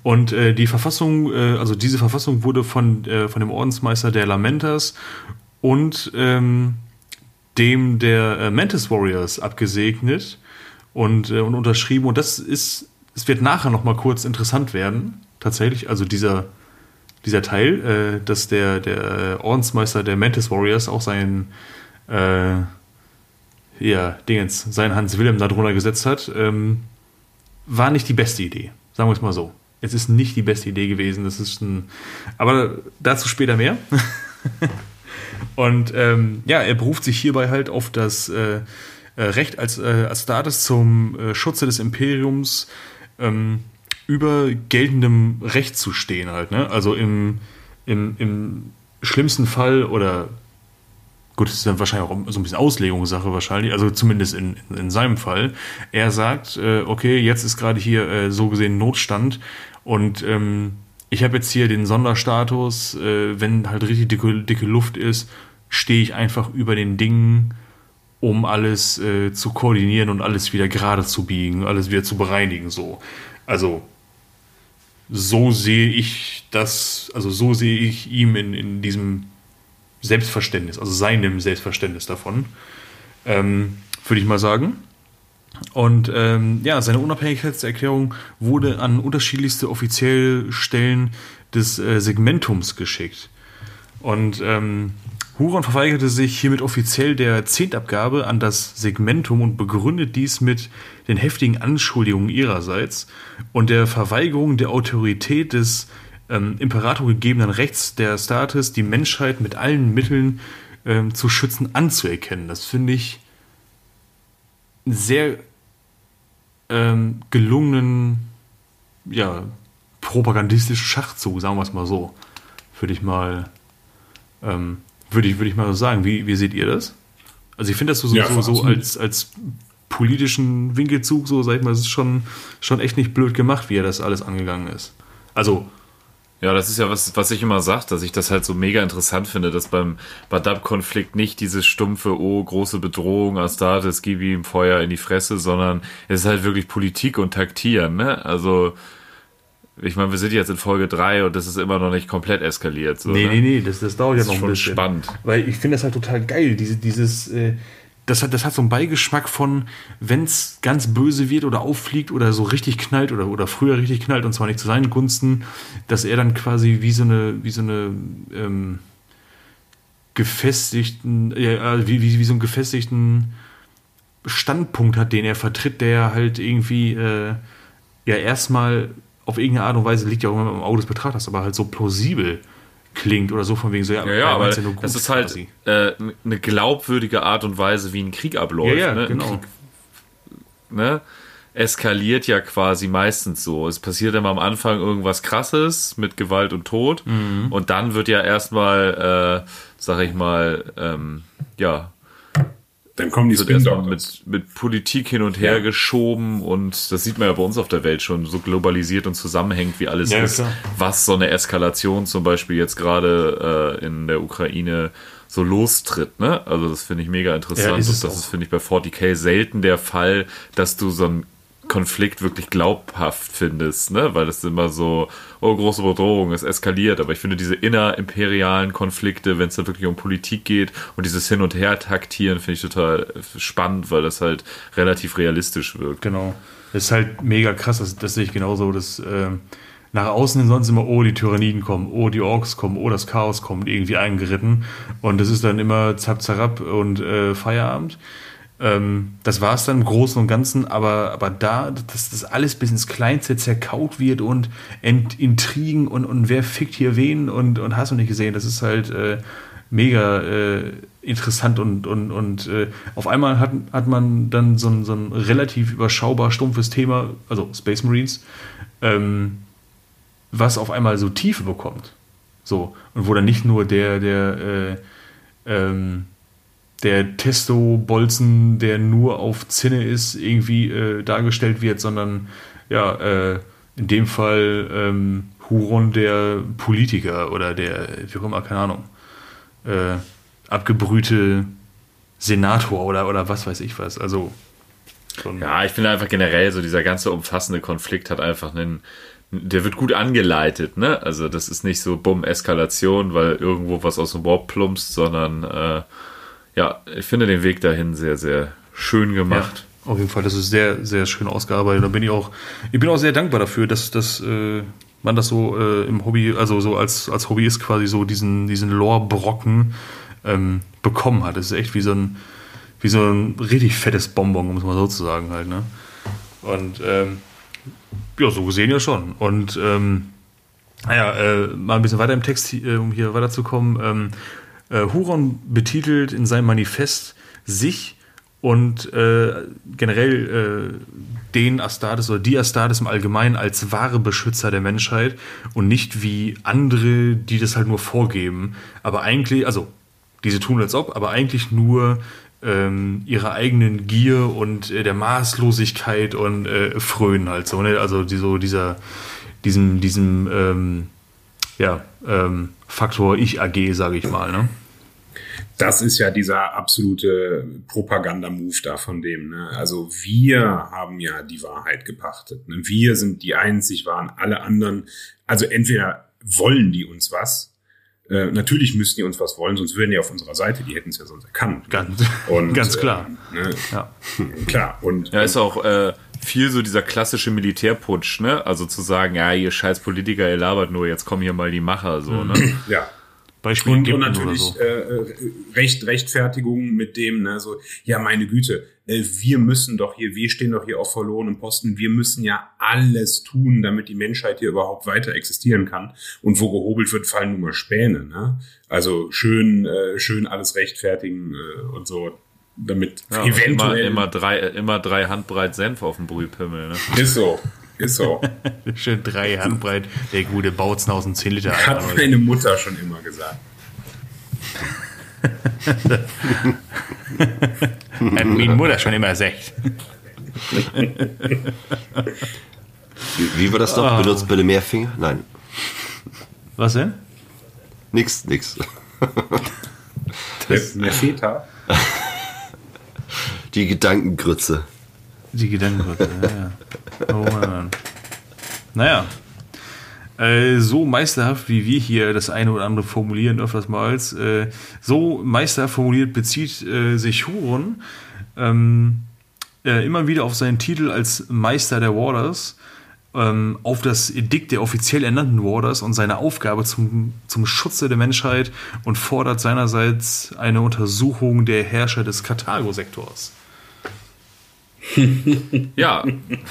Und äh, die Verfassung, äh, also diese Verfassung wurde von, äh, von dem Ordensmeister der Lamentas und ähm, dem der äh, Mantis Warriors abgesegnet und, äh, und unterschrieben. Und das ist, es wird nachher nochmal kurz interessant werden, tatsächlich, also dieser, dieser Teil, äh, dass der, der Ordensmeister der Mantis Warriors auch seinen, äh, ja, Dingens, seinen Hans Wilhelm da drunter gesetzt hat, ähm, war nicht die beste Idee. Sagen wir es mal so. Es ist nicht die beste Idee gewesen. Das ist ein, aber dazu später mehr. Und ähm, ja, er beruft sich hierbei halt auf das äh, äh, Recht als, äh, als Status zum äh, Schutze des Imperiums ähm, über geltendem Recht zu stehen halt. Ne? Also im, im, im schlimmsten Fall oder gut, das ist dann wahrscheinlich auch so ein bisschen Auslegungssache wahrscheinlich, also zumindest in, in, in seinem Fall. Er sagt, äh, okay, jetzt ist gerade hier äh, so gesehen Notstand und ähm, ich habe jetzt hier den Sonderstatus, äh, wenn halt richtig dicke, dicke Luft ist, stehe ich einfach über den Dingen um alles äh, zu koordinieren und alles wieder gerade zu biegen, alles wieder zu bereinigen. So. Also so sehe ich das, also so sehe ich ihm in, in diesem Selbstverständnis, also seinem Selbstverständnis davon, ähm, würde ich mal sagen. Und ähm, ja, seine Unabhängigkeitserklärung wurde an unterschiedlichste offizielle Stellen des äh, Segmentums geschickt. Und ähm, Huron verweigerte sich hiermit offiziell der Zehntabgabe an das Segmentum und begründet dies mit den heftigen Anschuldigungen ihrerseits und der Verweigerung der Autorität des ähm, Imperator gegebenen Rechts der Status, die Menschheit mit allen Mitteln ähm, zu schützen, anzuerkennen. Das finde ich sehr ähm, gelungenen, ja, propagandistischen Schachzug, sagen wir es mal so. Würde ich mal, ähm, würde ich, würde ich mal so sagen. Wie, wie seht ihr das? Also ich finde das so, Ja, so, so als, als politischen Winkelzug, so sag ich mal, es ist schon, schon echt nicht blöd gemacht, wie er das alles angegangen ist. Also, Ja, das ist ja was, was ich immer sage, dass ich das halt so mega interessant finde, dass beim Badab-Konflikt nicht dieses stumpfe, oh, große Bedrohung, Astartes, gib ihm Feuer in die Fresse, sondern es ist halt wirklich Politik und Taktieren, ne? Also, ich meine, wir sind jetzt in Folge 3 und das ist immer noch nicht komplett eskaliert. So, Nee, ne? nee, nee, das, das dauert ja Das ist noch ein schon bisschen. spannend. Weil ich finde das halt total geil, diese, dieses, äh, das hat, das hat so einen Beigeschmack von, wenn es ganz böse wird oder auffliegt oder so richtig knallt oder, oder früher richtig knallt und zwar nicht zu seinen Gunsten, dass er dann quasi wie so eine, wie so eine ähm, gefestigten, ja, wie, wie, wie so einen gefestigten Standpunkt hat, den er vertritt, der halt irgendwie äh, ja erstmal auf irgendeine Art und Weise liegt ja auch immer im Auge des Betrachters, aber halt so plausibel klingt oder so von wegen so, ja, Ja, ja, aber ja das ist halt äh, eine glaubwürdige Art und Weise, wie ein Krieg abläuft. Ja, ja, ne? Genau. Krieg, ne? eskaliert ja quasi meistens so. Es passiert immer am Anfang irgendwas Krasses mit Gewalt und Tod Mhm. und dann wird ja erstmal, äh, sag ich mal, ähm, ja, Dann kommen die wird erstmal mit, mit Politik hin und her Ja. geschoben und das sieht man ja bei uns auf der Welt schon, so globalisiert und zusammenhängt, wie alles Ja, ist, klar. was so eine Eskalation zum Beispiel jetzt gerade äh, in der Ukraine so lostritt, ne? Also das finde ich mega interessant. Ja, und das auch. ist, finde ich, bei 40k selten der Fall, dass du so einen Konflikt wirklich glaubhaft findest, ne? Weil das immer so, oh, große Bedrohung, es eskaliert. Aber ich finde diese innerimperialen Konflikte, wenn es da wirklich um Politik geht und dieses Hin- und Her-Taktieren, finde ich total spannend, weil das halt relativ realistisch wirkt. Genau. Das ist halt mega krass, das, das sehe ich genauso. Dass, ähm, nach außen hin sonst immer, oh, die Tyranniden kommen, oh, die Orks kommen, oh, das Chaos kommt, irgendwie eingeritten. Und das ist dann immer zap, zarab und äh, Feierabend. Ähm, das war es dann im Großen und Ganzen, aber, aber da, dass das alles bis ins Kleinste zerkaut wird und Ent Intrigen und, und wer fickt hier wen und, und hast du nicht gesehen, das ist halt äh, mega äh, interessant und, und, und äh, auf einmal hat, hat man dann so ein, so ein relativ überschaubar stumpfes Thema, also Space Marines, ähm, was auf einmal so Tiefe bekommt. So, und wo dann nicht nur der, der, äh, ähm, der Testo-Bolzen, der nur auf Zinne ist, irgendwie äh, dargestellt wird, sondern ja, äh, in dem Fall ähm, Huron der Politiker oder der, wie auch immer, keine Ahnung, äh, abgebrühte Senator oder, oder was weiß ich was. Also Ja, ich finde einfach generell so dieser ganze umfassende Konflikt hat einfach einen, der wird gut angeleitet, ne? Also das ist nicht so bumm Eskalation, weil irgendwo was aus dem Warp plumpst, sondern äh, ja, ich finde den Weg dahin sehr, sehr schön gemacht. Auf jeden Fall, das ist sehr, sehr schön ausgearbeitet. Da bin ich auch, ich bin auch sehr dankbar dafür, dass, dass äh, man das so äh, im Hobby, also so als, als Hobbyist quasi so diesen, diesen Lore-Brocken ähm, bekommen hat. Das ist echt wie so ein, wie so ein richtig fettes Bonbon, um es mal so zu sagen halt, ne? Und ähm, ja, so gesehen ja schon. Und ähm, naja, äh, mal ein bisschen weiter im Text, äh, um hier weiterzukommen. Ähm, äh, Huron betitelt in seinem Manifest sich und äh, generell äh, den Astartes oder die Astartes im Allgemeinen als wahre Beschützer der Menschheit und nicht wie andere, die das halt nur vorgeben. Aber eigentlich, also diese tun als ob, aber eigentlich nur ähm, ihrer eigenen Gier und äh, der Maßlosigkeit und äh, frönen halt so, ne? Also die, so dieser, diesem, diesem ähm, ja, ähm, Faktor Ich AG, sage ich mal, ne? Das ist ja dieser absolute Propaganda-Move da von dem. Ne? Also wir haben ja die Wahrheit gepachtet. Ne? Wir sind die einzig wahren. Alle anderen, also entweder wollen die uns was. Äh, natürlich müssten die uns was wollen, sonst würden die auf unserer Seite, die hätten es ja sonst erkannt. Ganz, Und, ganz klar. Äh, ne? Ja. Klar. Und Ja, ist auch äh, viel so dieser klassische Militärputsch, ne? Also zu sagen, ja, ihr scheiß Politiker, ihr labert nur, jetzt kommen hier mal die Macher, so, ne? ja. Beispiel Und, und natürlich so. äh, Recht, Rechtfertigung mit dem, ne, so, ja, meine Güte, äh, wir müssen doch hier, wir stehen doch hier auf verlorenem Posten, wir müssen ja alles tun, damit die Menschheit hier überhaupt weiter existieren kann. Und wo gehobelt wird, fallen nun mal Späne, ne? Also schön, äh, schön alles rechtfertigen äh, und so, damit Ja, und immer, eventuell immer, drei, immer drei Handbreit Senf auf dem Brühpimmel, ne? ist so, ist so. Schön drei Handbreit, der gute Bautzen aus dem 10 Liter. Hat meine Mutter schon immer gesagt. Hat meine Mutter schon immer gesagt. Wie, wie war das noch? Benutzt bitte mehr Finger? Nein. Was denn? Nix, nix. Der, der Väter. Die Gedankengrütze. Die Gedankengrütze, ja. Oh Mann. Naja. Äh, so meisterhaft, wie wir hier das eine oder andere formulieren, öftersmals, äh, so meisterhaft formuliert bezieht äh, sich Huron ähm, äh, immer wieder auf seinen Titel als Meister der Warders, ähm, auf das Edikt der offiziell ernannten Warders und seine Aufgabe zum, zum Schutze der Menschheit und fordert seinerseits eine Untersuchung der Herrscher des Karthago-Sektors. Ja,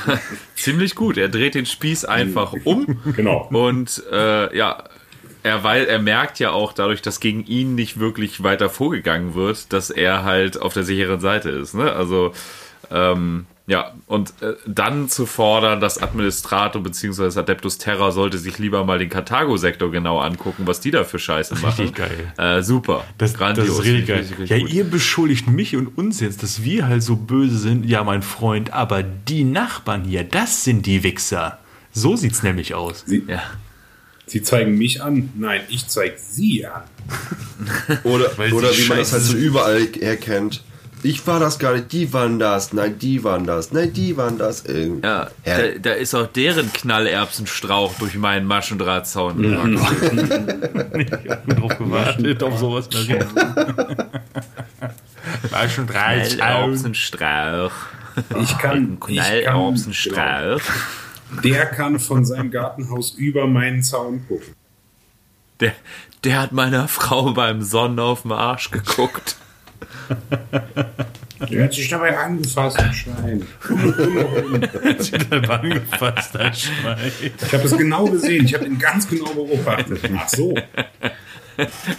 ziemlich gut. Er dreht den Spieß einfach um. Genau. Und äh, ja, er, weil er merkt ja auch dadurch, dass gegen ihn nicht wirklich weiter vorgegangen wird, dass er halt auf der sicheren Seite ist. Ne? Also ähm, ja, und äh, dann zu fordern, dass Administrator bzw. Adeptus Terra sollte sich lieber mal den Karthago-Sektor genau angucken, was die da für Scheiße machen. Richtig geil. Äh, super. Das, das ist richtig geil. Richtig, richtig ja, gut. ihr beschuldigt mich und uns jetzt, dass wir halt so böse sind. Ja, mein Freund, aber die Nachbarn hier, das sind die Wichser. So sieht's nämlich aus. Sie, ja. Sie zeigen mich an. Nein, ich zeige Sie an. Oder, oder wie man das halt so überall erkennt. Ich war das gar nicht, die waren das, nein, die waren das, nein, die waren das. Irgend- Ja. Da, da ist auch deren Knallerbsenstrauch durch meinen Maschendrahtzaun gewachsen. Gut drauf gewartet auf sowas. Drei Knallerbsenstrauch. Ich kann, ich kann Knallerbsenstrauch. der kann von seinem Gartenhaus über meinen Zaun gucken. Der, der hat meiner Frau beim Sonnen auf den Arsch geguckt. Der hat sich dabei angefasst, ein Schwein. angefasst, das Schwein. Ich habe es genau gesehen. Ich habe ihn ganz genau beobachtet. Ach so.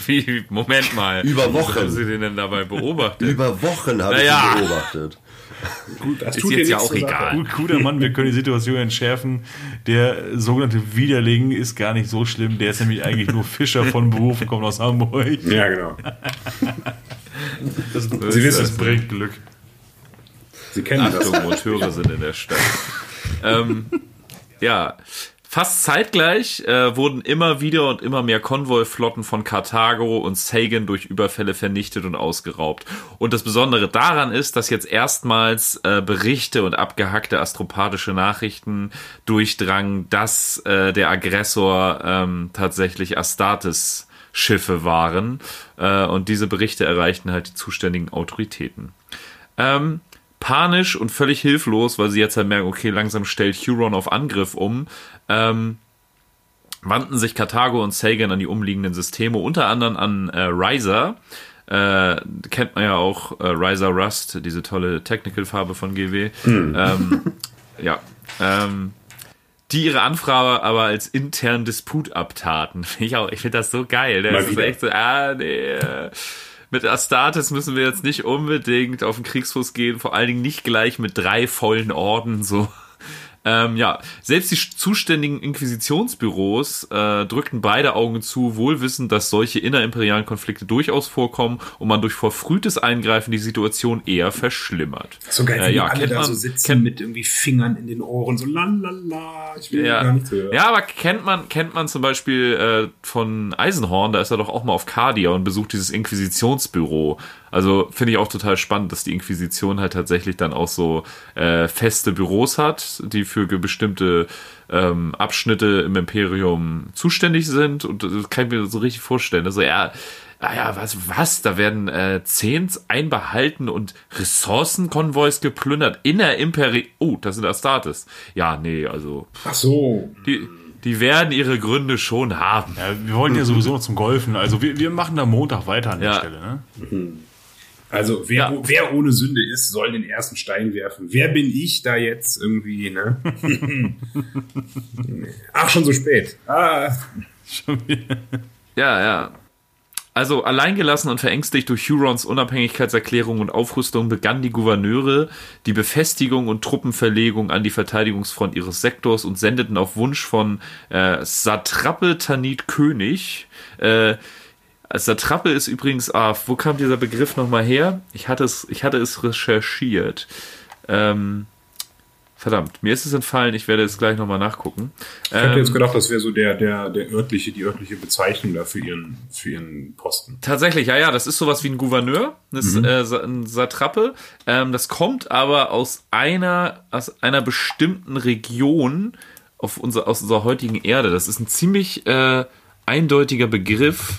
Wie, Moment mal. Über Wochen. Wie haben Sie den denn dabei beobachtet? Über Wochen habe Naja. ich ihn beobachtet. Das Ist tut jetzt ja auch egal. Gut, guter Mann, wir können die Situation entschärfen. Der sogenannte Widerling ist gar nicht so schlimm. Der ist nämlich eigentlich nur Fischer von Beruf und kommt aus Hamburg. Ja, genau. Das, Sie wissen das es. bringt Glück. Sie kennen das. Achtung, Monteure sind in der Stadt. ähm, ja, fast zeitgleich äh, wurden immer wieder und immer mehr Konvoiflotten von Karthago und Sagan durch Überfälle vernichtet und ausgeraubt. Und das Besondere daran ist, dass jetzt erstmals äh, Berichte und abgehackte astropathische Nachrichten durchdrangen, dass äh, der Aggressor ähm, tatsächlich Astartes Schiffe waren. Äh, und diese Berichte erreichten halt die zuständigen Autoritäten. Ähm, panisch und völlig hilflos, weil sie jetzt halt merken, okay, langsam stellt Huron auf Angriff um, ähm, wandten sich Karthago und Sagan an die umliegenden Systeme, unter anderem an äh, Ryza. Äh, kennt man ja auch äh, Ryza Rust, diese tolle Technical-Farbe von GW. Ähm, ja. Ähm, die ihre Anfrage aber als internen Disput abtaten. Ich, auch- ich finde das so geil. Mal Das ist echt so, ah, nee. Mit Astartes müssen wir jetzt nicht unbedingt auf den Kriegsfuß gehen, vor allen Dingen nicht gleich mit drei vollen Orden so. Ähm, ja, selbst die zuständigen Inquisitionsbüros äh, drückten beide Augen zu, wohl wissend, dass solche innerimperialen Konflikte durchaus vorkommen und man durch verfrühtes Eingreifen die Situation eher verschlimmert. So geil, wie Äh, ja, alle kennt da man- so sitzen kennt- mit irgendwie Fingern in den Ohren, so lalala, ich will Ja. gar nichts hören. ja, aber kennt man, kennt man zum Beispiel äh, von Eisenhorn, da ist er doch auch mal auf Cardia und besucht dieses Inquisitionsbüro. Also finde ich auch total spannend, dass die Inquisition halt tatsächlich dann auch so äh, feste Büros hat, die für bestimmte ähm, Abschnitte im Imperium zuständig sind. Und das kann ich mir so richtig vorstellen. Also ja, naja, was, was? Da werden äh, Zehns einbehalten und Ressourcenkonvois geplündert in der Imperi... Oh, das sind Astartes. Ja, nee, also... Ach so. Die, die werden ihre Gründe schon haben. Ja, wir wollten ja sowieso noch zum Golfen. Also wir, wir machen da Montag weiter an der Ja. Stelle. Ne? Also wer, Ja. wer ohne Sünde ist, soll den ersten Stein werfen. Wer bin ich da jetzt irgendwie, ne? Ach, schon so spät. Ah, Ja, ja. Also alleingelassen und verängstigt durch Hurons Unabhängigkeitserklärung und Aufrüstung begannen die Gouverneure die Befestigung und Truppenverlegung an die Verteidigungsfront ihres Sektors und sendeten auf Wunsch von äh, Satrape Tanit König äh, Satrape ist übrigens, ah, wo kam dieser Begriff nochmal her? Ich hatte es, ich hatte es recherchiert. Ähm, verdammt, mir ist es entfallen, ich werde es gleich nochmal nachgucken. ich hätte Ähm, jetzt gedacht, das wäre so der, der, der örtliche, die örtliche Bezeichnung da für ihren, für ihren Posten. Tatsächlich, ja, ja, das ist sowas wie ein Gouverneur, das ist äh, ein Satrape. Ähm, das kommt aber aus einer, aus einer bestimmten Region auf unser, aus unserer heutigen Erde. Das ist ein ziemlich äh, eindeutiger Begriff.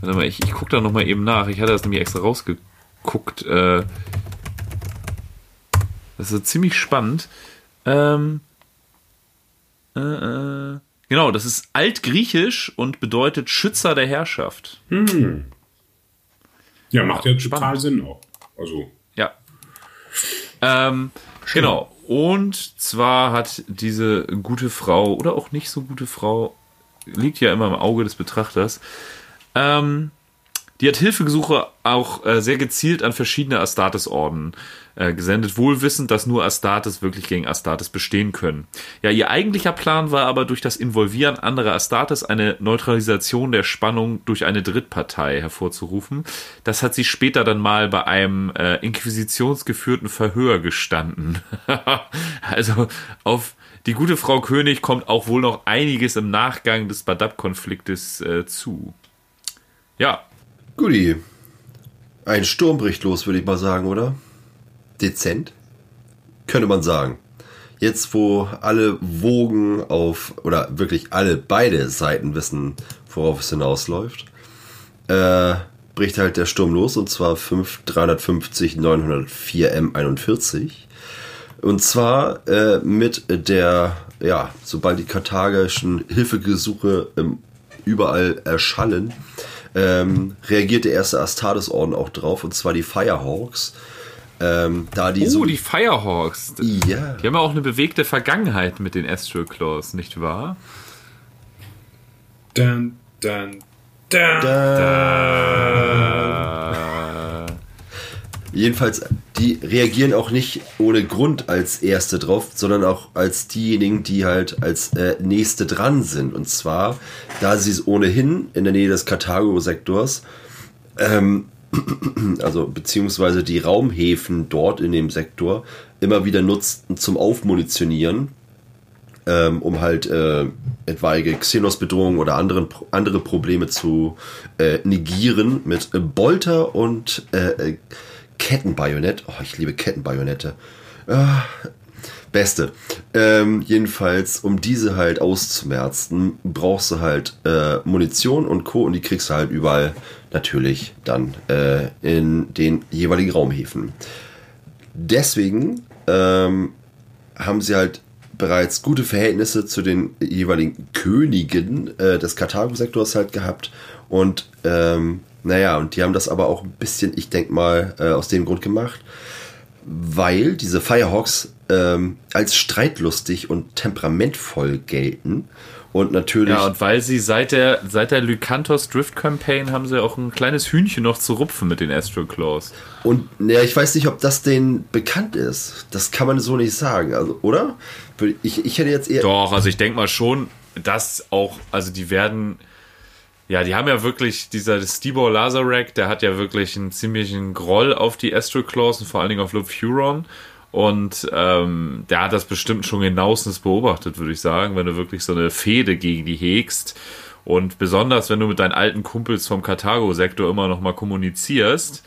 Warte mal, ich, ich gucke da nochmal eben nach. Ich hatte das nämlich extra rausgeguckt. Äh, das ist ziemlich spannend. Ähm, äh, äh, genau, das ist altgriechisch und bedeutet Schützer der Herrschaft. Ja, macht ja total Spannend. Sinn auch. Also, Ja. Ähm, genau. Und zwar hat diese gute Frau oder auch nicht so gute Frau, liegt ja immer im Auge des Betrachters, ähm, die hat Hilfegesuche auch äh, sehr gezielt an verschiedene Astartes-Orden äh, gesendet, wohlwissend, dass nur Astartes wirklich gegen Astartes bestehen können. Ja, ihr eigentlicher Plan war aber durch das Involvieren anderer Astartes eine Neutralisation der Spannung durch eine Drittpartei hervorzurufen. Das hat sie später dann mal bei einem äh, inquisitionsgeführten Verhör gestanden. also auf die gute Frau König kommt auch wohl noch einiges im Nachgang des Badab-Konfliktes äh, zu. Ja, Guti. Ein Sturm bricht los, würde ich mal sagen, oder? Dezent? Könnte man sagen. Jetzt, wo alle Wogen auf, oder wirklich alle, beide Seiten wissen, worauf es hinausläuft, äh, bricht halt der Sturm los, und zwar 5, 350 904 M41. Und zwar äh, mit der, ja, sobald die karthagischen Hilfegesuche ähm, überall erschallen, ähm, reagiert der erste Astartes-Orden auch drauf, und zwar die Firehawks. Ähm, da die Oh, so. die Firehawks. ja. Die haben ja auch eine bewegte Vergangenheit mit den Astral Claws, nicht wahr? dann, dann, dann. Jedenfalls, die reagieren auch nicht ohne Grund als Erste drauf, sondern auch als diejenigen, die halt als äh, Nächste dran sind. Und zwar, da sie es ohnehin in der Nähe des Karthago-Sektors, ähm, also beziehungsweise die Raumhäfen dort in dem Sektor, immer wieder nutzten zum Aufmunitionieren, ähm, um halt äh, etwaige Xenos-Bedrohungen oder anderen, andere Probleme zu äh, negieren mit Bolter und äh, äh, Kettenbajonett. Oh, ich liebe Kettenbajonette. Ah, Beste. Ähm, jedenfalls, um diese halt auszumerzen, brauchst du halt äh, Munition und Co. Und die kriegst du halt überall natürlich dann äh, in den jeweiligen Raumhäfen. Deswegen ähm, haben sie halt bereits gute Verhältnisse zu den jeweiligen Königen äh, des Karthago-Sektors halt gehabt. Und ähm, naja, und die haben das aber auch ein bisschen, ich denke mal, äh, aus dem Grund gemacht, weil diese Firehawks ähm, als streitlustig und temperamentvoll gelten Und natürlich. Ja, und weil sie seit der, seit der Lycanthos Drift Campaign haben sie auch ein kleines Hühnchen noch zu rupfen mit den Astro Claws. Und ja, ich weiß nicht, ob das denen bekannt ist. Das kann man so nicht sagen, also, oder? Ich, ich hätte jetzt eher. Doch, also ich denke mal schon, dass auch, also die werden. Ja, die haben ja wirklich, dieser Stibor Lazarek, der hat ja wirklich einen ziemlichen Groll auf die Astro Claws und vor allen Dingen auf Furon. Und ähm, der hat das bestimmt schon genauestens beobachtet, würde ich sagen, wenn du wirklich so eine Fehde gegen die hegst. Und besonders, wenn du mit deinen alten Kumpels vom Karthago-Sektor immer noch mal kommunizierst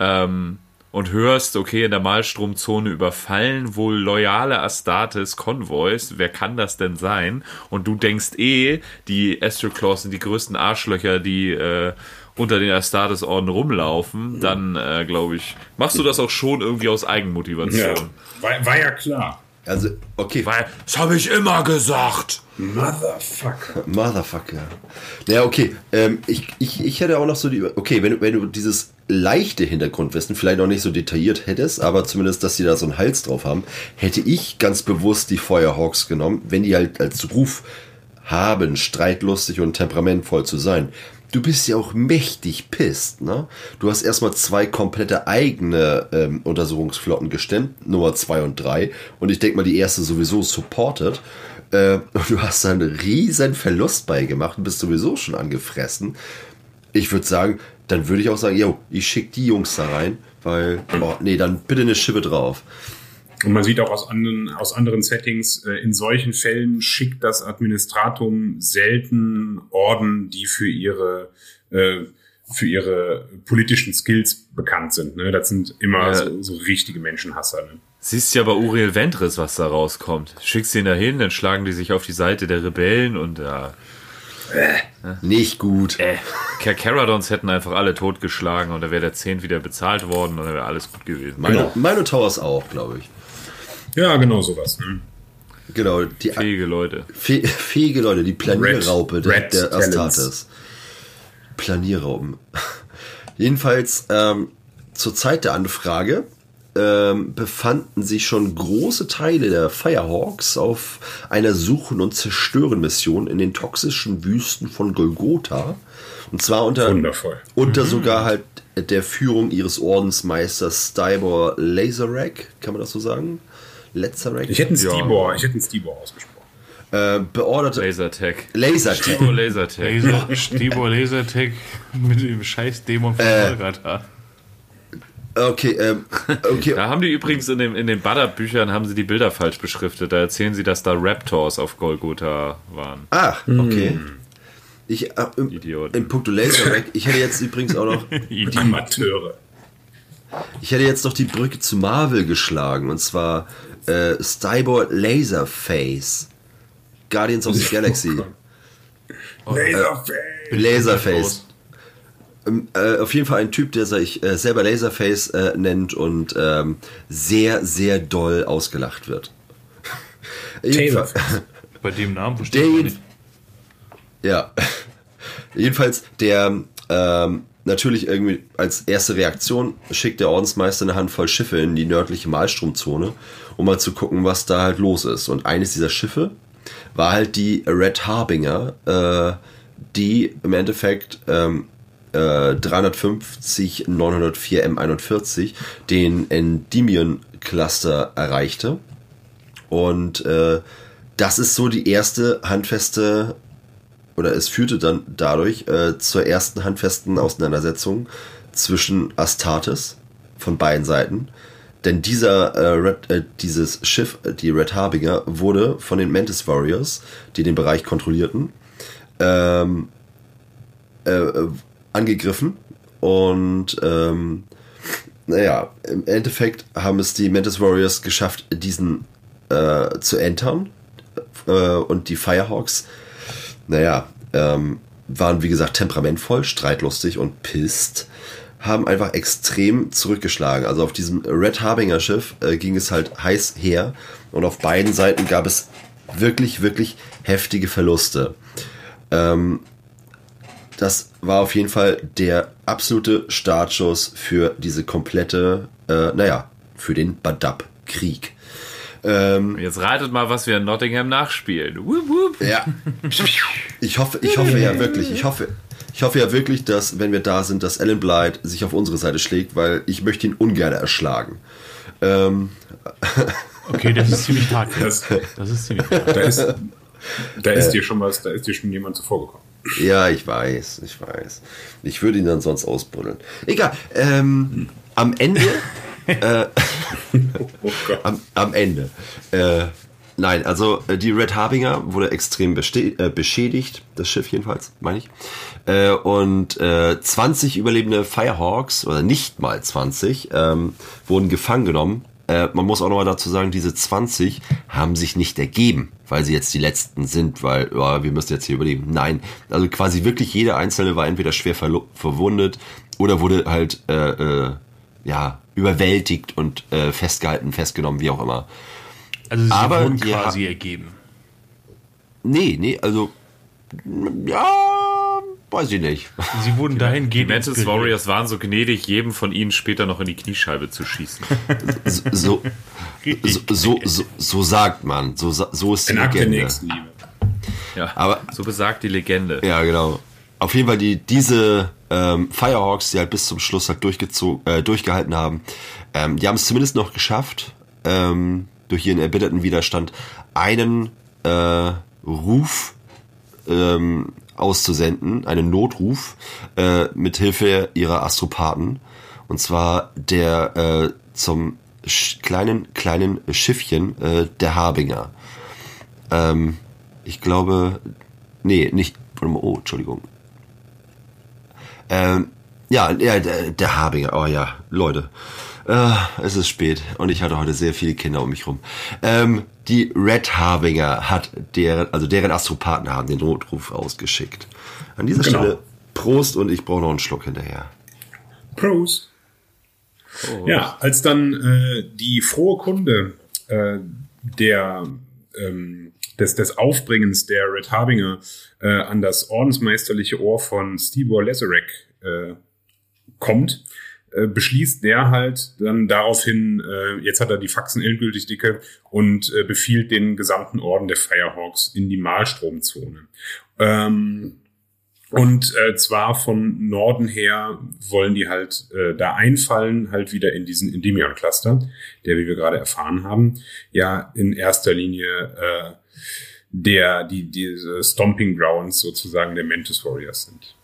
ähm, und hörst, okay, in der Malstromzone überfallen wohl loyale Astartes-Konvois, wer kann das denn sein? Und du denkst eh, die Astroclaws sind die größten Arschlöcher, die äh, unter den Astartes-Orden rumlaufen, dann äh, glaube ich, machst du das auch schon irgendwie aus Eigenmotivation. Ja, war, war ja klar. Also, okay. Weil, das habe ich immer gesagt. Motherfucker. Motherfucker. Naja, okay. Ähm, ich, ich, ich hätte auch noch so die. Okay, wenn, wenn du dieses leichte Hintergrundwissen vielleicht noch nicht so detailliert hättest, aber zumindest, dass sie da so einen Hals drauf haben, hätte ich ganz bewusst die Firehawks genommen, wenn die halt als Ruf haben, streitlustig und temperamentvoll zu sein du bist ja auch mächtig pisst, ne? Du hast erstmal zwei komplette eigene ähm, Untersuchungsflotten gestemmt, Nummer zwei und drei. Und ich denke mal, die erste sowieso supported. Äh, und du hast da einen riesen Verlust beigemacht und bist sowieso schon angefressen. Ich würde sagen, dann würde ich auch sagen, yo, ich schick die Jungs da rein, weil, oh, nee, dann bitte eine Schippe drauf. Und man sieht auch aus anderen, aus anderen Settings, äh, in solchen Fällen schickt das Administratum selten Orden, die für ihre, äh, für ihre politischen Skills bekannt sind. Ne? Das sind immer Ja. so, so richtige Menschenhasser. Ne? Siehst ja bei Uriel Ventris, was da rauskommt. Schickst ihn dahin, dann schlagen die sich auf die Seite der Rebellen und ja. Nicht gut. Äh, Caradons hätten einfach alle totgeschlagen und da wäre der Zehnt wieder bezahlt worden und dann wäre alles gut gewesen. Meine, meine Towers auch, glaube ich. Ja, genau sowas. Ne? Genau, die Fähige Leute. Fäh- fähige Leute, die Planierraupe Red- der, Red der. Astartes. Planierrauben. Jedenfalls, ähm, zur Zeit der Anfrage ähm, befanden sich schon große Teile der Firehawks auf einer Suchen- und Zerstören-Mission in den toxischen Wüsten von Golgotha. Und zwar unter, Wundervoll. unter sogar halt der Führung ihres Ordensmeisters Stybor Laserek, kann man das so sagen? Laserek? Ich hätte einen Ja. Stibor, ich hätte einen Stibor ausgesprochen. äh, beorderte Lasertech. Lasertech. Stibo Lasertech. Laser, Stibor Lasertech mit dem scheiß Dämon von Äh. Golgatha. Okay, ähm, okay. Da haben die übrigens in, dem, in den Badab-Büchern haben sie die Bilder falsch beschriftet. Da erzählen sie, dass da Raptors auf Golgotha waren. Ah, okay. Ich, äh, im, Idioten. in puncto Laserback, ich hätte jetzt übrigens auch noch, Amateure. ich hätte jetzt noch die Brücke zu Marvel geschlagen und zwar äh, Stybor Laserface. Guardians of the Galaxy. Laserface. Laserface. Ähm, äh, auf jeden Fall ein Typ, der sich äh, selber Laserface äh, nennt und ähm, sehr, sehr doll ausgelacht wird. Taylorface. Bei dem Namen verstehe ich nicht. Ja. Jedenfalls, der ähm, natürlich irgendwie als erste Reaktion schickt der Ordensmeister eine Handvoll Schiffe in die nördliche Malstromzone, um mal zu gucken, was da halt los ist. Und eines dieser Schiffe war halt die Red Harbinger, äh, die im Endeffekt ähm, äh, 350 904 M41 den Endymion Cluster erreichte. Und äh, das ist so die erste handfeste, oder es führte dann dadurch äh, zur ersten handfesten Auseinandersetzung zwischen Astartes von beiden Seiten. Denn dieser, äh, Red, äh, dieses Schiff, äh, die Red Harbinger, wurde von den Mantis Warriors, die den Bereich kontrollierten, ähm, äh, angegriffen. Und ähm, naja, im Endeffekt haben es die Mantis Warriors geschafft, diesen äh, zu entern. Äh, und die Firehawks, naja, ähm, waren wie gesagt temperamentvoll, streitlustig und pisst. Haben einfach extrem zurückgeschlagen. Also auf diesem Red Harbinger Schiff äh, ging es halt heiß her. Und auf beiden Seiten gab es wirklich, wirklich heftige Verluste. Ähm, das war auf jeden Fall der absolute Startschuss für diese komplette, äh, naja, für den Badab-Krieg. Ähm, Jetzt ratet mal, was wir in Nottingham nachspielen. Wup, wup. ja. Ich hoffe, ich hoffe ja wirklich, ich hoffe, ich hoffe ja wirklich, dass, wenn wir da sind, dass Alan Blythe sich auf unsere Seite schlägt, weil ich möchte ihn ungern erschlagen. Ähm, Okay, das ist ziemlich hart. Das, Das ist ziemlich hart. da ist, da ist dir schon was, da ist dir schon jemand zuvor gekommen. Ja, ich weiß, ich weiß. Ich würde ihn dann sonst ausbuddeln. Egal. Ähm, am Ende. äh, Oh Gott. am, am Ende. Äh, nein, also äh, die Red Harbinger wurde extrem äh, beschädigt, das Schiff jedenfalls, meine ich. Äh, und äh, 20 überlebende Firehawks, oder nicht mal 20, ähm, wurden gefangen genommen. Äh, man muss auch nochmal dazu sagen, diese 20 haben sich nicht ergeben, weil sie jetzt die letzten sind, weil ja, wir müssen jetzt hier überleben. Nein, also quasi wirklich jeder einzelne war entweder schwer verwundet oder wurde halt äh, äh, ja überwältigt und äh, festgehalten, festgenommen, wie auch immer. Also sie Aber wurden die quasi ergeben. Nee, nee, also ja, weiß ich nicht. Sie wurden Die dahingehend Mantis inspiriert. Warriors waren so gnädig, jedem von ihnen später noch in die Kniescheibe zu schießen. So, so, so, so, sagt man, so, so ist die der Legende. Ja, Aber- so besagt die Legende. Ja, genau. Auf jeden Fall die diese ähm, Firehawks, die halt bis zum Schluss halt durchgezogen, äh, durchgehalten haben, ähm, die haben es zumindest noch geschafft, ähm, durch ihren erbitterten Widerstand einen äh, Ruf ähm, auszusenden, einen Notruf äh, mit Hilfe ihrer Astropathen. Und zwar der äh, zum sch kleinen kleinen Schiffchen äh, der Harbinger. Ähm, ich glaube, nee, nicht. Oh, Entschuldigung. Ähm, ja, ja, der, der Harbinger. Oh ja, Leute. Äh, es ist spät und ich hatte heute sehr viele Kinder um mich rum. Ähm, die Red Harbinger hat deren, also deren Astropathen haben den Notruf ausgeschickt. An dieser Genau. Stelle Prost und ich brauche noch einen Schluck hinterher. Pros. Ja, als dann äh, die frohe Kunde äh, der ähm, des, des Aufbringens der Red Harbinger äh, an das ordensmeisterliche Ohr von Stibor Leserek äh, kommt, äh, beschließt der halt dann daraufhin, äh, jetzt hat er die Faxen endgültig dicke und äh, befiehlt den gesamten Orden der Firehawks in die Malstromzone. Ähm, und äh, zwar von Norden her wollen die halt äh, da einfallen, halt wieder in diesen Endymion-Cluster, der, wie wir gerade erfahren haben, ja in erster Linie äh, der, die, diese Stomping Grounds sozusagen der Mantis Warriors sind.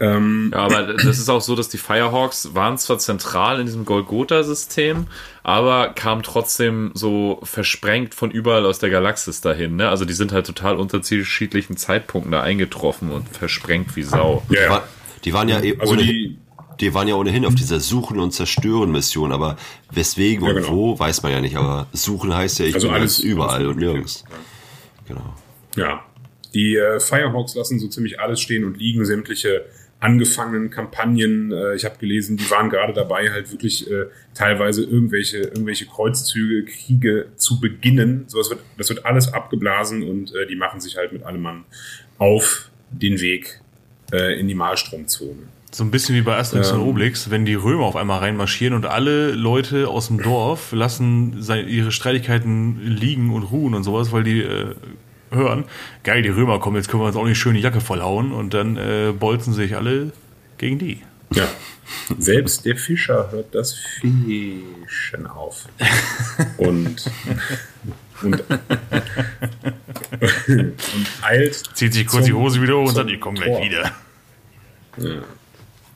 Ähm, Ja, aber das ist auch so, dass die Firehawks waren zwar zentral in diesem Golgotha-System, aber kamen trotzdem so versprengt von überall aus der Galaxis dahin. Ne? Also die sind halt total unterschiedlichen Zeitpunkten da eingetroffen und versprengt wie Sau. ja, Die, ja. die waren ja eh Also ohnehin, die, die waren ja ohnehin auf dieser Suchen- und Zerstören-Mission, aber weswegen Ja, und genau. wo, weiß man ja nicht. Aber Suchen heißt ja, ich Also bin alles- überall alles und nirgends. Genau. Ja, die äh, Firehawks lassen so ziemlich alles stehen und liegen, sämtliche angefangenen Kampagnen. Äh, ich habe gelesen, die waren gerade dabei, halt wirklich äh, teilweise irgendwelche, irgendwelche Kreuzzüge, Kriege zu beginnen. So, das, wird, das wird alles abgeblasen und äh, die machen sich halt mit allem Mann auf den Weg äh, in die Malstromzone. So ein bisschen wie bei Asterix und Ähm. Obelix, wenn die Römer auf einmal reinmarschieren und alle Leute aus dem Dorf lassen sei- ihre Streitigkeiten liegen und ruhen und sowas, weil die äh, hören, geil, die Römer kommen, jetzt können wir uns auch nicht schön die Jacke vollhauen und dann äh, bolzen sich alle gegen die. Ja. Selbst der Fischer hört das Fischen auf. Und, und, und eilt. Zieht sich kurz die zum- Hose wieder hoch und sagt, ich komme gleich wieder.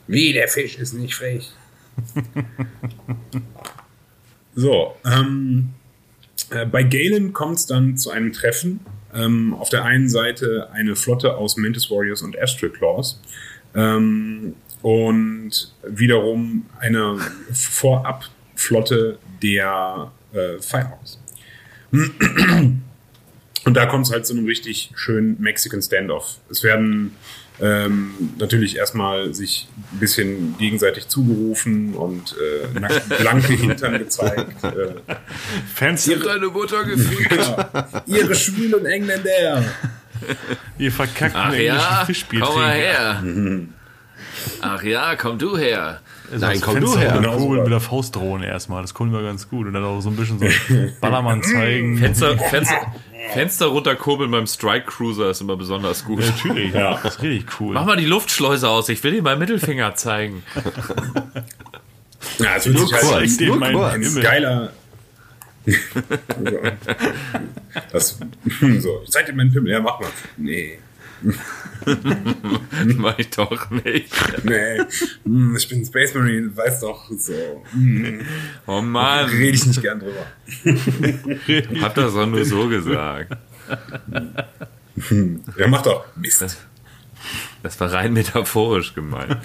Wie, der Fisch ist nicht frech. so, ähm, äh, bei Galen kommt es dann zu einem Treffen. Ähm, auf der einen Seite eine Flotte aus Mantis Warriors und Astral Claws. Ähm, und wiederum eine Vorabflotte der äh, Firehawks. Und da kommt es halt zu einem richtig schönen Mexican Standoff. Es werden ähm, natürlich erstmal sich ein bisschen gegenseitig zugerufen und äh, nackt- blanke Hintern gezeigt. Äh, Fans, Deine Mutter gefühlt. ihre schwulen Engländer. ihr verkackten Ach englischen ja, Fischbier komm mal her. Ach ja, komm du her. Also Nein, das komm Fenster du her. runter Genau kurbeln so. mit der Faustdrohne erstmal. Das kommt immer ganz gut. Und dann auch so ein bisschen so Ballermann zeigen. Fenster, Fenster, Fenster runterkurbeln beim Strike Cruiser ist immer besonders gut. Ja, natürlich. Ja. Das ist richtig cool. Mach mal die Luftschleuse aus, ich will dir meinen Mittelfinger zeigen. Ja, es wird Nur sich halt kurz, nur kurz. geiler. das, so, ich zeig dir meinen Pimmel. Ja, mach mal. Nee. Mach ich doch nicht. Nee. Hm, Ich bin Space Marine, weiß doch. So. Oh Mann, Rede ich nicht gern drüber. hab das doch nur so gesagt. Ja, mach doch. Mist. Das war rein metaphorisch gemeint.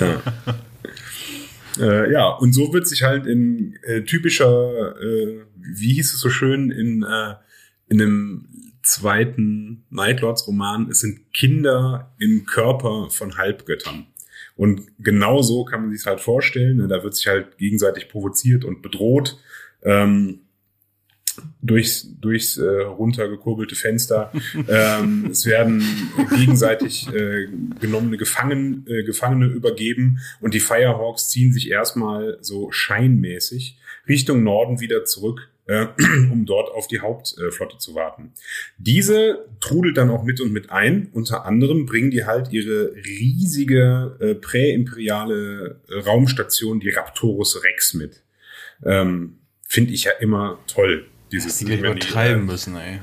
Äh, ja, und so wird sich halt in äh, typischer, äh, wie hieß es so schön, in, äh, in einem zweiten Nightlords-Roman, es sind Kinder im Körper von Halbgöttern. Und genau so kann man sich halt vorstellen. ne, Da wird sich halt gegenseitig provoziert und bedroht. Ähm, durchs, durchs äh, runtergekurbelte Fenster. ähm, es werden gegenseitig äh, genommene Gefangen, äh, Gefangene übergeben und die Firehawks ziehen sich erstmal so scheinmäßig Richtung Norden wieder zurück, äh, um dort auf die Hauptflotte zu warten. Diese trudelt dann auch mit und mit ein. Unter anderem bringen die halt ihre riesige äh, präimperiale äh, Raumstation, die Raptorus Rex, mit. Ähm, Finde ich ja immer toll. Dieses Die übertreiben äh, müssen, ey.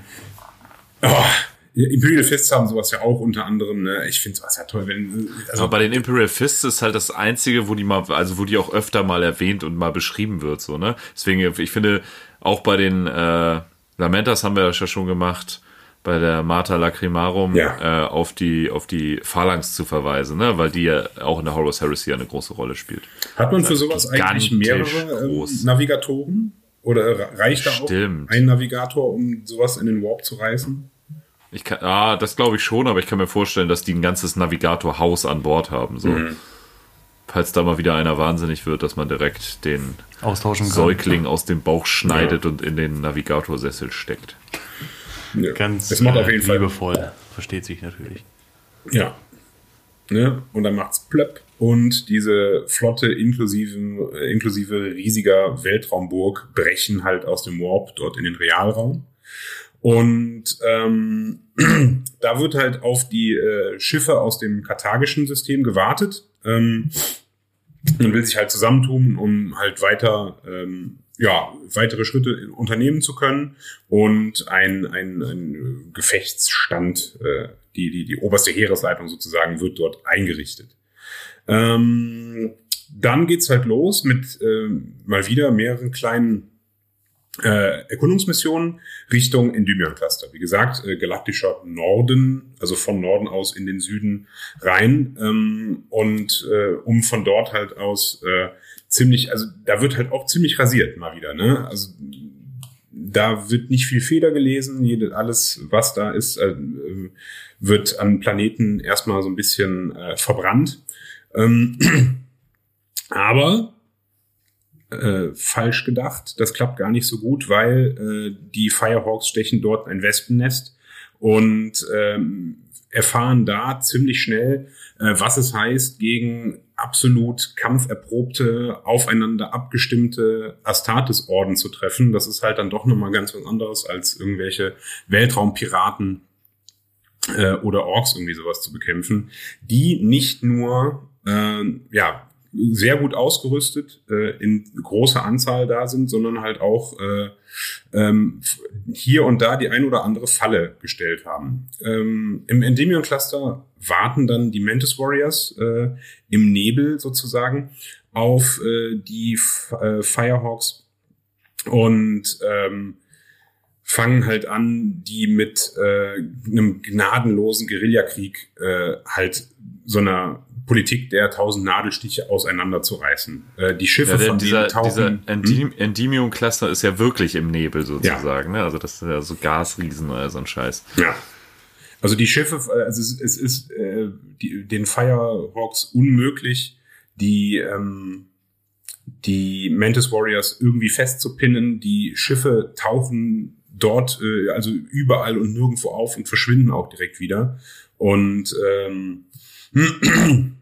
Oh, Imperial Fists haben sowas ja auch unter anderem. Ne? Ich finde sowas ja toll, wenn also Aber bei den Imperial Fists ist halt das einzige, wo die mal, also wo die auch öfter mal erwähnt und mal beschrieben wird, so, ne? Deswegen, ich finde, auch bei den äh, Lamentas haben wir das ja schon gemacht, bei der Marta Lacrimarum Ja. äh, auf die auf die Phalanx zu verweisen, ne? Weil die ja auch in der Horus Heresy eine große Rolle spielt. hat man für sowas eigentlich mehrere ähm, groß. Navigatoren? Oder reicht da auch Stimmt. ein Navigator, um sowas in den Warp zu reißen? Ich kann, ah, das glaube ich schon, aber ich kann mir vorstellen, dass die ein ganzes Navigatorhaus an Bord haben, so. Mhm. Falls da mal wieder einer wahnsinnig wird, dass man direkt den Austauschen kann. Säugling aus dem Bauch schneidet und in den Navigatorsessel steckt. Ja. Ganz das macht auf äh, jeden Fall. liebevoll. Versteht sich natürlich. Ja. Ne? Und dann macht's plöpp. Und diese Flotte inklusive, inklusive riesiger Weltraumburg brechen halt aus dem Warp dort in den Realraum. Und ähm, da wird halt auf die äh, Schiffe aus dem karthagischen System gewartet. Ähm, man will sich halt zusammentun, um halt weiter, ähm, ja, weitere Schritte unternehmen zu können und ein, ein, ein Gefechtsstand, äh, die, die, die oberste Heeresleitung sozusagen, wird dort eingerichtet. Ähm, dann geht's halt los mit ähm, mal wieder mehreren kleinen äh, Erkundungsmissionen Richtung Endymion Cluster. Wie gesagt, äh, galaktischer Norden, also von Norden aus in den Süden rein ähm, und äh, um von dort halt aus äh, ziemlich, also da wird halt auch ziemlich rasiert mal wieder, ne? Also da wird nicht viel Feder gelesen, jede, alles, was da ist, äh, wird an Planeten erstmal so ein bisschen äh, verbrannt. Ähm, aber äh, falsch gedacht. Das klappt gar nicht so gut, weil äh, die Firehawks stechen dort ein Wespennest und ähm, erfahren da ziemlich schnell, äh, was es heißt, gegen absolut kampferprobte, aufeinander abgestimmte Astartes-Orden zu treffen. Das ist halt dann doch nochmal ganz was anderes, als irgendwelche Weltraumpiraten äh, oder Orks irgendwie sowas zu bekämpfen, die nicht nur äh, ja sehr gut ausgerüstet äh, in großer Anzahl da sind, sondern halt auch äh, ähm, hier und da die ein oder andere Falle gestellt haben. Ähm, Im Endymion Cluster warten dann die Mantis Warriors äh, im Nebel sozusagen auf äh, die F äh, Firehawks und ähm, fangen halt an, die mit äh, einem gnadenlosen Guerillakrieg äh, halt so einer Politik der tausend Nadelstiche auseinanderzureißen. Äh, die Schiffe Ja, von dieser, denen tauchen. dieser Hm? Endymium-Cluster ist ja wirklich im Nebel sozusagen. Ne? Also das ist ja so Gasriesen oder so ein Scheiß. Ja. Also die Schiffe, äh, also es, es ist äh, die, den Firehawks unmöglich, die ähm, die Mantis Warriors irgendwie festzupinnen. Die Schiffe tauchen dort, äh, also überall und nirgendwo auf und verschwinden auch direkt wieder. Und ähm,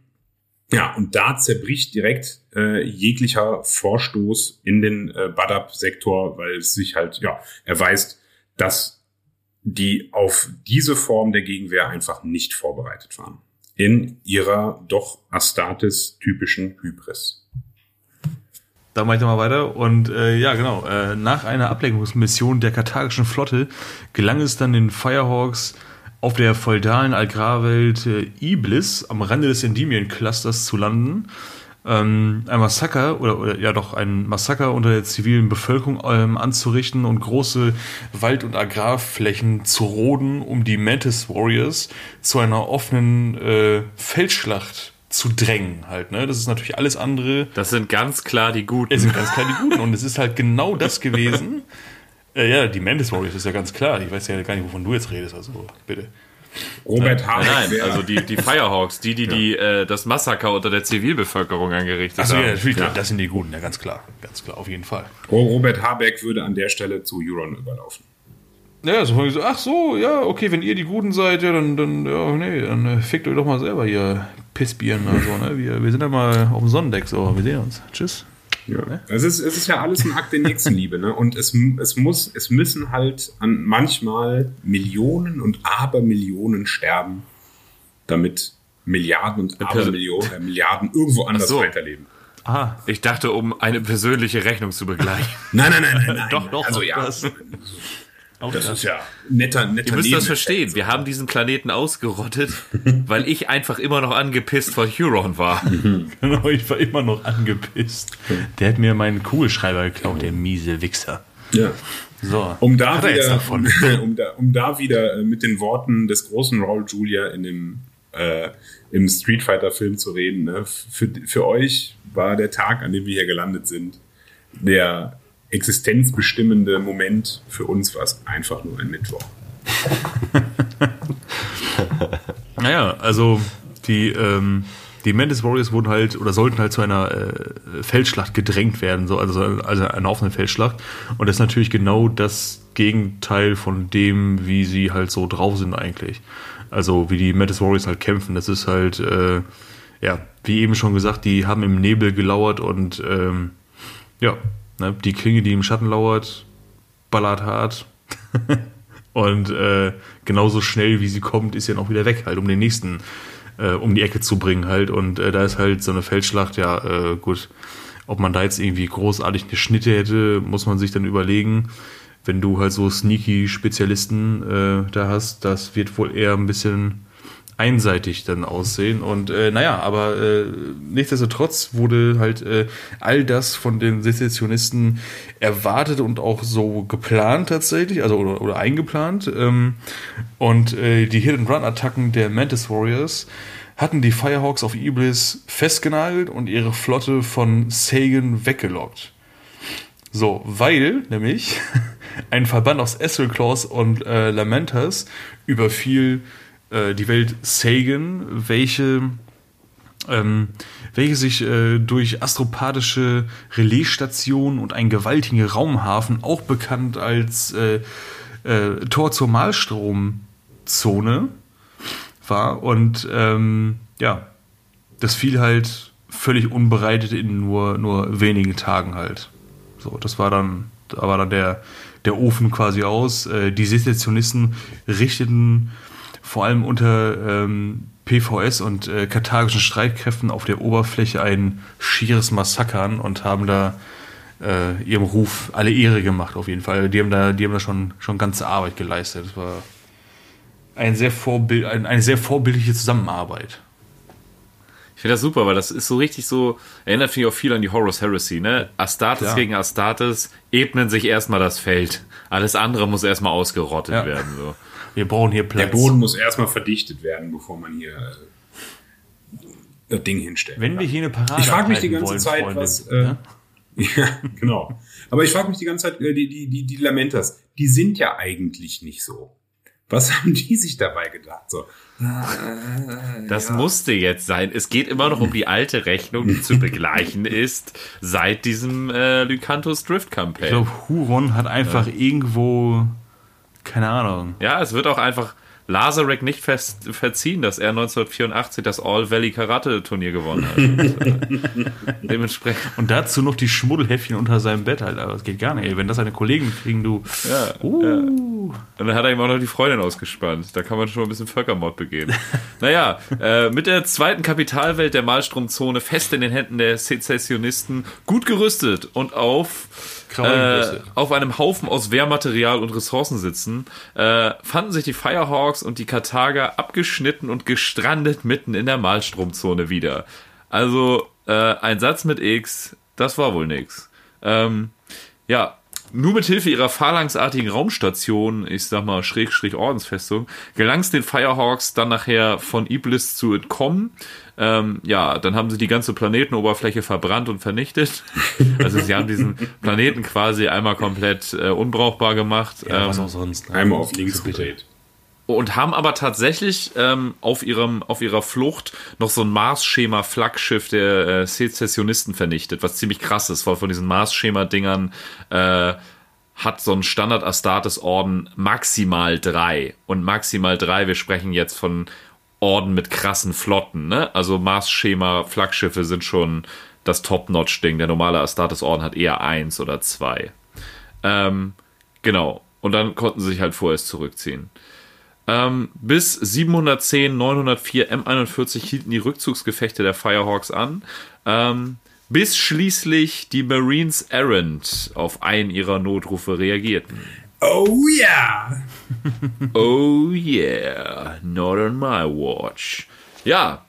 Ja, und da zerbricht direkt äh, jeglicher Vorstoß in den äh, Badab-Sektor, weil es sich halt, ja, erweist, dass die auf diese Form der Gegenwehr einfach nicht vorbereitet waren. In ihrer doch Astartes-typischen Hybris. Da mache ich mal weiter. Und äh, ja, genau. Äh, nach einer Ablenkungsmission der karthagischen Flotte gelang es dann den Firehawks auf der feudalen Agrarwelt äh, Iblis am Rande des Endymion-Clusters zu landen. Ähm, ein Massaker oder, oder ja doch ein Massaker unter der zivilen Bevölkerung ähm, anzurichten und große Wald- und Agrarflächen zu roden, um die Mantis Warriors zu einer offenen äh, Feldschlacht zu drängen halt, ne? Das ist natürlich alles andere. Das sind ganz klar die Guten. Es sind ganz klar die Guten und es ist halt genau das gewesen. Äh, ja, die Mantis Warriors ist ja ganz klar. Ich weiß ja gar nicht, wovon du jetzt redest, also bitte. Robert Habeck nein, also die, die Firehawks, die, die, die äh, das Massaker unter der Zivilbevölkerung angerichtet Achso, haben. ja, natürlich, das sind die Guten, ja, ganz klar. Ganz klar, auf jeden Fall. Robert Habeck würde an der Stelle zu Euron überlaufen. Ja, so, von wegen so, ach so, ja, okay, wenn ihr die Guten seid, ja, dann, dann ja, nee, dann äh, fickt euch doch mal selber, ihr Pissbieren, also, ne? Wir, wir sind ja mal auf dem Sonnendeck, so, wir sehen uns. Tschüss. Ja. Es, ist, es ist ja alles ein Akt der Nächstenliebe, ne? Und es, es muss, es müssen halt an manchmal Millionen und Abermillionen sterben, damit Milliarden und Abermillionen, äh, Milliarden irgendwo anders so. weiterleben. Aha. Ich dachte, um eine persönliche Rechnung zu begleichen. Nein, nein, nein, nein, nein. Doch, doch, Also ja, das. Das, Auch ist ja netter, netter Ihr müsst das verstehen. Wir haben diesen Planeten ausgerottet, weil ich einfach immer noch angepisst vor Huron war. Genau, ich war immer noch angepisst. Der hat mir meinen Kugelschreiber geklaut, der miese Wichser. Ja. So. Um da, er wieder, davon. um, da, um da wieder äh, mit den Worten des großen Raul Julia in dem, äh, im Street Fighter Film zu reden. Ne? Für, für euch war der Tag, an dem wir hier gelandet sind, der existenzbestimmende Moment. Für uns war es einfach nur ein Mittwoch. Naja, also die, ähm, die Mantis Warriors wurden halt oder sollten halt zu einer äh, Feldschlacht gedrängt werden, so, also, also eine offene Feldschlacht. Und das ist natürlich genau das Gegenteil von dem, wie sie halt so drauf sind eigentlich. Also wie die Mantis Warriors halt kämpfen. Das ist halt, äh, ja, wie eben schon gesagt, die haben im Nebel gelauert und ähm, ja, ne, die Klinge, die im Schatten lauert, ballert hart. Und äh, genauso schnell wie sie kommt, ist sie dann auch wieder weg, halt, um den nächsten äh, um die Ecke zu bringen, halt. Und äh, da ist halt so eine Feldschlacht, ja, äh, gut, ob man da jetzt irgendwie großartig eine Schnitte hätte, muss man sich dann überlegen. Wenn du halt so sneaky Spezialisten äh, da hast, das wird wohl eher ein bisschen einseitig dann aussehen. Und äh, naja, aber äh, nichtsdestotrotz wurde halt äh, all das von den Sezessionisten erwartet und auch so geplant tatsächlich, also oder, oder eingeplant. Ähm, und äh, die Hit-and-Run-Attacken der Mantis Warriors hatten die Firehawks auf Iblis festgenagelt und ihre Flotte von Sagan weggelockt. So, weil nämlich ein Verband aus Esselclaws und äh, Lamentas überfiel äh, die Welt Sagan, welche, ähm, welche sich äh, durch astropathische Relaisstationen und einen gewaltigen Raumhafen, auch bekannt als äh, äh, Tor zur Malstromzone, war. Und ähm, ja, das fiel halt völlig unbereitet in nur, nur wenigen Tagen halt. So, das war dann, da war dann der, der Ofen quasi aus. Äh, die Sezessionisten richteten vor allem unter ähm, PVS und äh, karthagischen Streitkräften auf der Oberfläche ein schieres Massaker an und haben da äh, ihrem Ruf alle Ehre gemacht, auf jeden Fall. Die haben da, die haben da schon, schon ganze Arbeit geleistet. Das war ein sehr vorbild, ein, eine sehr vorbildliche Zusammenarbeit. Ich finde das super, weil das ist so richtig so, erinnert mich auch viel an die Horus Heresy, ne? Astartes Ja. gegen Astartes ebnen sich erstmal das Feld. Alles andere muss erstmal ausgerottet Ja. werden. So. Wir brauchen hier Platz. Der Boden muss erstmal verdichtet werden, bevor man hier äh, das Ding hinstellt. Wenn wir hier eine Parade Ich frage mich die ganze wollen, Zeit, Freunde, was. Äh, ne? Ja, genau. Aber ich frage mich die ganze Zeit, äh, die, die, die, die Lamentas, die sind ja eigentlich nicht so. Was haben die sich dabei gedacht? So, Das musste jetzt sein. Es geht immer noch um die alte Rechnung, die zu begleichen ist seit diesem äh, Lycanthus Drift Ich Campaign. glaube, Huron hat einfach irgendwo, keine Ahnung. Ja, es wird auch einfach Lazarek nicht fest, verziehen, dass er 1984 das All Valley Karate Turnier gewonnen hat. Und, dementsprechend. Und dazu noch die Schmuddelhäffchen unter seinem Bett, Alter. Das geht gar nicht. Ey. Wenn das deine Kollegen kriegen, du. Ja, Uh. ja. Und dann hat er ihm auch noch die Freundin ausgespannt. Da kann man schon ein bisschen Völkermord begehen. naja, äh, mit der zweiten Kapitalwelt der Malstromzone fest in den Händen der Sezessionisten, gut gerüstet und auf, äh, auf einem Haufen aus Wehrmaterial und Ressourcen sitzen, äh, fanden sich die Firehawks und die Karthager abgeschnitten und gestrandet mitten in der Malstromzone wieder. Also äh, ein Satz mit X, das war wohl nix. Ähm, ja, nur mit Hilfe ihrer phalanxartigen Raumstation, ich sag mal Schrägstrich Ordensfestung, gelang es den Firehawks dann nachher von Iblis zu entkommen. Ähm, ja, dann haben sie die ganze Planetenoberfläche verbrannt und vernichtet. Also sie haben diesen Planeten quasi einmal komplett äh, unbrauchbar gemacht. Ja, was ähm, auch sonst. Einmal auf links gedreht. und haben aber tatsächlich ähm, auf ihrem auf ihrer Flucht noch so ein Mars-Schema Flaggschiff der äh, Sezessionisten vernichtet, was ziemlich krass ist, weil von diesen Mars-Schema Dingern äh, hat so ein Standard Astartes Orden maximal drei und maximal drei. Wir sprechen jetzt von Orden mit krassen Flotten, ne? Also Mars-Schema Flaggschiffe sind schon das Top-Notch-Ding. Der normale Astartes Orden hat eher eins oder zwei. Ähm, genau. Und dann konnten sie sich halt vorerst zurückziehen. Ähm, bis 710, 904 M41 hielten die Rückzugsgefechte der Firehawks an, ähm, bis schließlich die Marines Errant auf einen ihrer Notrufe reagierten. Oh ja! Oh yeah, not on my watch. Ja,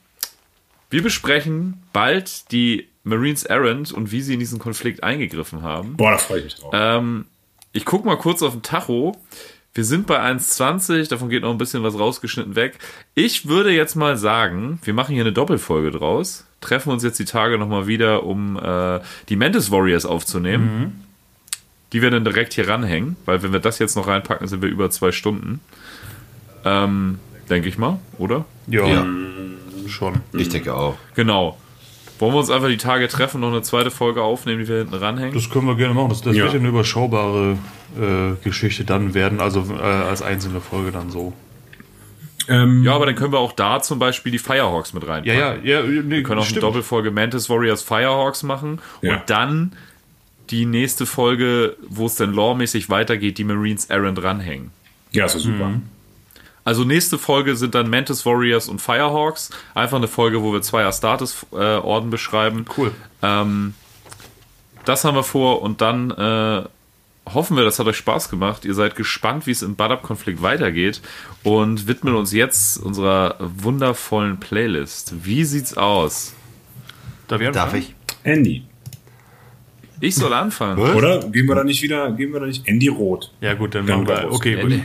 wir besprechen bald die Marines Errant und wie sie in diesen Konflikt eingegriffen haben. Boah, da freue ich mich drauf. Ähm, ich guck mal kurz auf den Tacho. Wir sind bei 1,20, davon geht noch ein bisschen was rausgeschnitten weg. Ich würde jetzt mal sagen, wir machen hier eine Doppelfolge draus, treffen uns jetzt die Tage nochmal wieder, um äh, die Mantis Warriors aufzunehmen. Die wir dann direkt hier ranhängen, weil wenn wir das jetzt noch reinpacken, sind wir über zwei Stunden. Ähm, denke ich mal, oder? Ja, Ja. schon. Ich denke auch. Genau. Wollen wir uns einfach die Tage treffen, noch eine zweite Folge aufnehmen, die wir hinten ranhängen? Das können wir gerne machen. Das, das Ja. wird ja eine überschaubare äh, Geschichte dann werden, also äh, als einzelne Folge dann so. Ähm, ja, aber dann können wir auch da zum Beispiel die Firehawks mit reinpacken. Ja, ja, ja. Nee, Wir können auch eine Doppelfolge Mantis Warriors Firehawks machen Ja. und dann die nächste Folge, wo es dann loremäßig weitergeht, die Marines Errant ranhängen. ja, ist ja super. Also nächste Folge sind dann Mantis Warriors und Firehawks. Einfach eine Folge, wo wir zwei Astartes-Orden beschreiben. Cool. Ähm, das haben wir vor und dann äh, hoffen wir, das hat euch Spaß gemacht. Ihr seid gespannt, wie es im Badab-Konflikt weitergeht und widmen uns jetzt unserer wundervollen Playlist. Wie sieht's aus? Darf ich? Darf ich? Andy. Ich soll anfangen. Was? Oder? Gehen wir da nicht wieder, gehen wir da nicht Andy Rot. Ja, gut, dann Dann machen wir. Okay, Andy,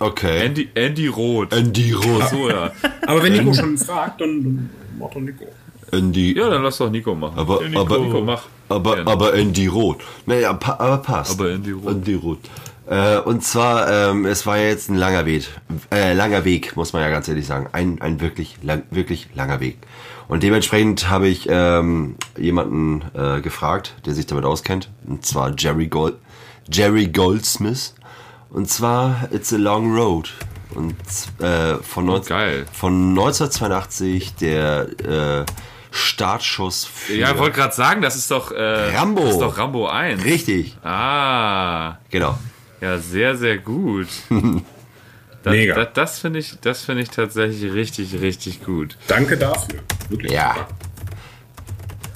Okay. Andy, Andy Roth. Andy Roth. So, ja. Aber wenn Nico schon fragt, dann, dann mach doch Nico. Andy. Ja, dann lass doch Nico machen. Aber, Nico, aber, Nico, mach. aber, Gerne. aber Andy Roth. Naja, pa aber passt. Aber Andy Roth. Andy Roth. Äh, und zwar, ähm, es war ja jetzt ein langer Weg, äh, langer Weg, muss man ja ganz ehrlich sagen. Ein, ein wirklich, lang, wirklich langer Weg. Und dementsprechend habe ich ähm, jemanden äh, gefragt, der sich damit auskennt. Und zwar Jerry, Gold, Jerry Goldsmith. Und zwar It's a Long Road. Und äh, von, 19, geil. von 1982 der äh, Startschuss für Ja, ich wollte gerade sagen, das ist doch äh, Rambo. Das ist doch Rambo 1. Richtig, Ah, genau. ja, sehr, sehr gut. Das, Mega. Das, das finde ich, das finde ich tatsächlich richtig, richtig gut. Danke dafür. Wirklich. Ja. super.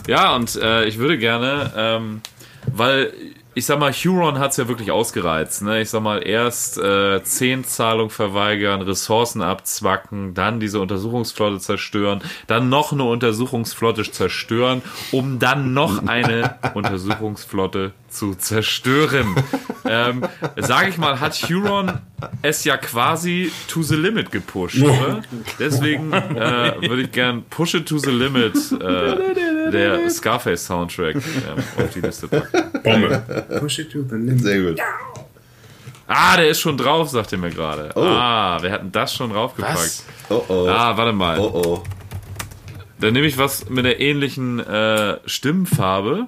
Ja, und äh, ich würde gerne, ähm, weil ich sag mal, Huron hat's ja wirklich ausgereizt. Ne? Ich sag mal, erst äh, Zehnzahlung verweigern, Ressourcen abzwacken, dann diese Untersuchungsflotte zerstören, dann noch eine Untersuchungsflotte zerstören, um dann noch eine Untersuchungsflotte zu zerstören. ähm, sag ich mal, hat Huron es ja quasi to the limit gepusht, oder? Deswegen äh, würde ich gern Push it to the limit äh, der Scarface Soundtrack ähm, auf die Liste packen. Bombe. Push it to the limit. Sehr gut. Ah, der ist schon drauf, sagt er mir gerade. Ah, wer hat denn das schon draufgepackt? Was? Oh oh. Ah, warte mal. Oh oh. Dann nehme ich was mit der ähnlichen äh, Stimmfarbe.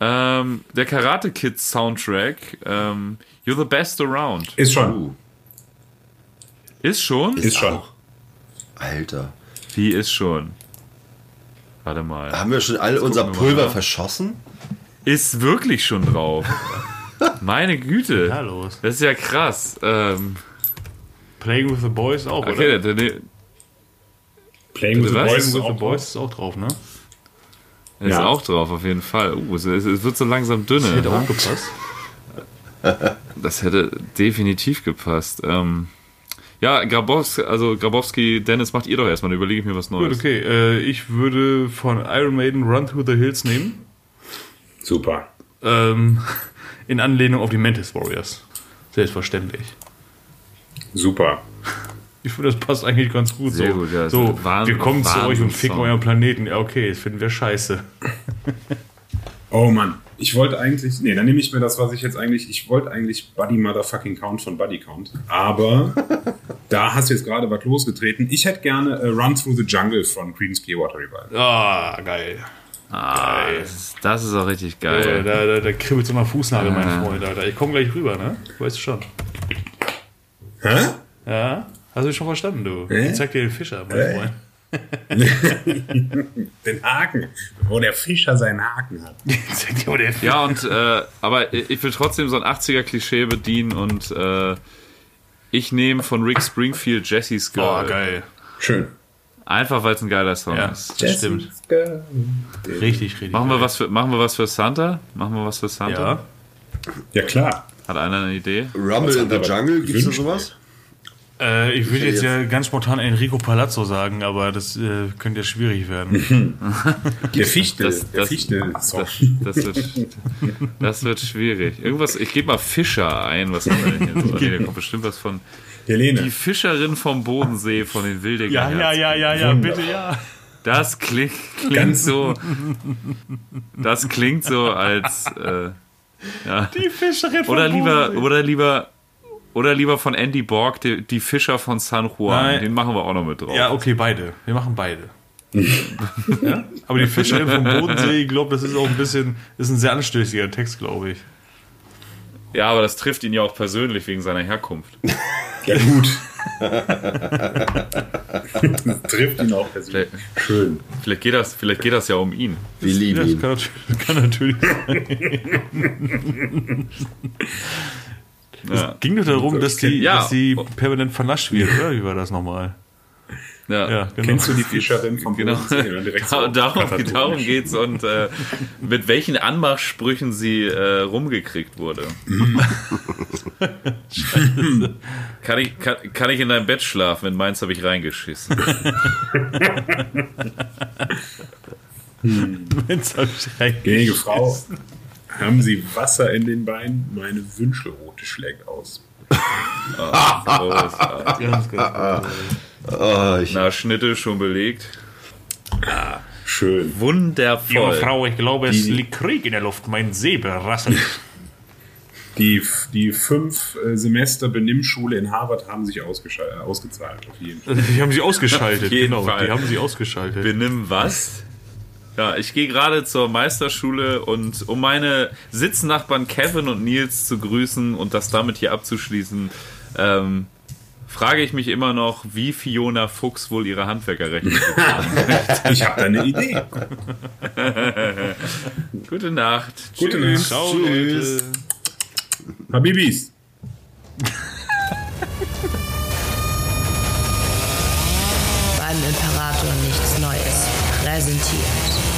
Ähm, der Karate Kids Soundtrack. Ähm, You're the best around. Ist schon. Ist schon? Ist schon. Alter. Wie ist schon? Warte mal. Haben wir schon all unser wir mal Pulver verschossen? Ist wirklich schon drauf. Meine Güte. Ja, los. Das ist ja krass. Ähm, Playing with the Boys auch, okay, oder? der, der, Playing with the? Boys with the auch Boys ist auch drauf, ne? der ist Ja. auch drauf, auf jeden Fall. Uh, es, es wird so langsam dünne. Hätte ne? auch gepasst. Das hätte definitiv gepasst. Ähm, ja, Grabowski, also Grabowski, Dennis, macht ihr doch erstmal, dann überlege ich mir was Gut, Neues. okay. Äh, ich würde von Iron Maiden Run Through the Hills nehmen. Super. Ähm, in Anlehnung auf die Mantis Warriors. Selbstverständlich. Super. Ich finde, das passt eigentlich ganz gut Sehr so. gut, ja, so, wir kommen zu euch und ficken euren Planeten. Ja, okay, das finden wir scheiße. Oh Mann. Ich wollte eigentlich, nee, dann nehme ich mir das, was ich jetzt eigentlich, ich wollte eigentlich Buddy Motherfucking Count von Buddy Count, aber da hast du jetzt gerade was losgetreten. Ich hätte gerne äh, Run Through the Jungle von Creedence Clearwater Revival. Ah, geil. Ah, das, ist, das ist auch richtig Ja, geil. da, da, da kribbelt so mal Fußnagel, mein Freund. Alter. Ich komme gleich rüber, ne? Du weißt schon. Hä? Ja? Hast du schon verstanden, du? Hä? Ich zeig dir den Fischer, mein Freund. Den Haken, wo der Fischer seinen Haken hat. Ja, und äh, aber ich will trotzdem so ein 80er-Klischee bedienen und äh, ich nehme von Rick Springfield Jesse's Girl. Oh, geil. Schön. Einfach weil es ein geiler Song Ja, ist. das stimmt. Richtig, richtig. Machen wir was für machen wir was für Santa? Machen wir was für Santa? Ja. Ja, klar. Hat einer eine Idee? Rumble in the Jungle, gibt's da gewünscht? sowas? Äh, ich würde jetzt, jetzt- ja ganz spontan Enrico Palazzo sagen, aber das äh, könnte ja schwierig werden. Der Fichte, Das, der das, Fichte. das, das, wird, das wird schwierig. Irgendwas, ich gebe mal Fischer ein. Was haben wir denn hier so? Nee, da kommt bestimmt was von. Helene. Die Fischerin vom Bodensee von den Wildecker. ja, ja, ja, ja, ja, bitte, ja. Das klingt, klingt Ganz- so. Das klingt so als. Äh, ja. Die Fischerin von Oder lieber, Bodensee. oder lieber, oder lieber von Andy Borg, die, die Fischer von San Juan. Nein. Den machen wir auch noch mit drauf. Ja, okay, beide. Wir machen beide. ja? Aber die Fischerin vom Bodensee, ich glaube, das ist auch ein bisschen, ist ein sehr anstößiger Text, glaube ich. ja, aber das trifft ihn ja auch persönlich wegen seiner Herkunft. Ja, gut. Trifft ihn auch persönlich. Vielleicht, Schön. vielleicht, geht das, vielleicht geht das ja um ihn. Wir lieben Das ihn. kann natürlich, kann Ja. Ging doch darum, dass die, Ja. dass die permanent vernascht wird, oder? Wie war das nochmal? Ja. Ja, genau. Kennst du die Fischerin vom Genau. Da, so darum, darum geht's und äh, mit welchen Anmachsprüchen sie äh, rumgekriegt wurde. kann, ich, kann, kann ich in deinem Bett schlafen? In meins habe ich reingeschissen. Jetzt hab ich rein- Gnädige Frau, haben Sie Wasser in den Beinen? Meine Wünschelrote schlägt aus. Großartig. Ganz, ganz. Oh, ich, Na, Schnitte schon belegt. Schön. Junge Wundervoll. Frau, ich glaube, es Die- liegt Krieg in der Luft. Mein Säbel rasselt. Die, die fünf äh, Semester Benimmschule in Harvard haben sich äh, ausgezahlt. Auf jeden Fall. Die haben sie ausgeschaltet. Auf jeden genau, Fall. die haben sie ausgeschaltet. Benimm was? Ja, ich gehe gerade zur Meisterschule und um meine Sitznachbarn Kevin und Nils zu grüßen und das damit hier abzuschließen, ähm, frage ich mich immer noch, wie Fiona Fuchs wohl ihre Handwerkerrechnung bezahlt. Ich habe da eine Idee. Gute Nacht. Gute Tschüss. Nacht. Ciao, Leute. Habibis. Beim Imperator nichts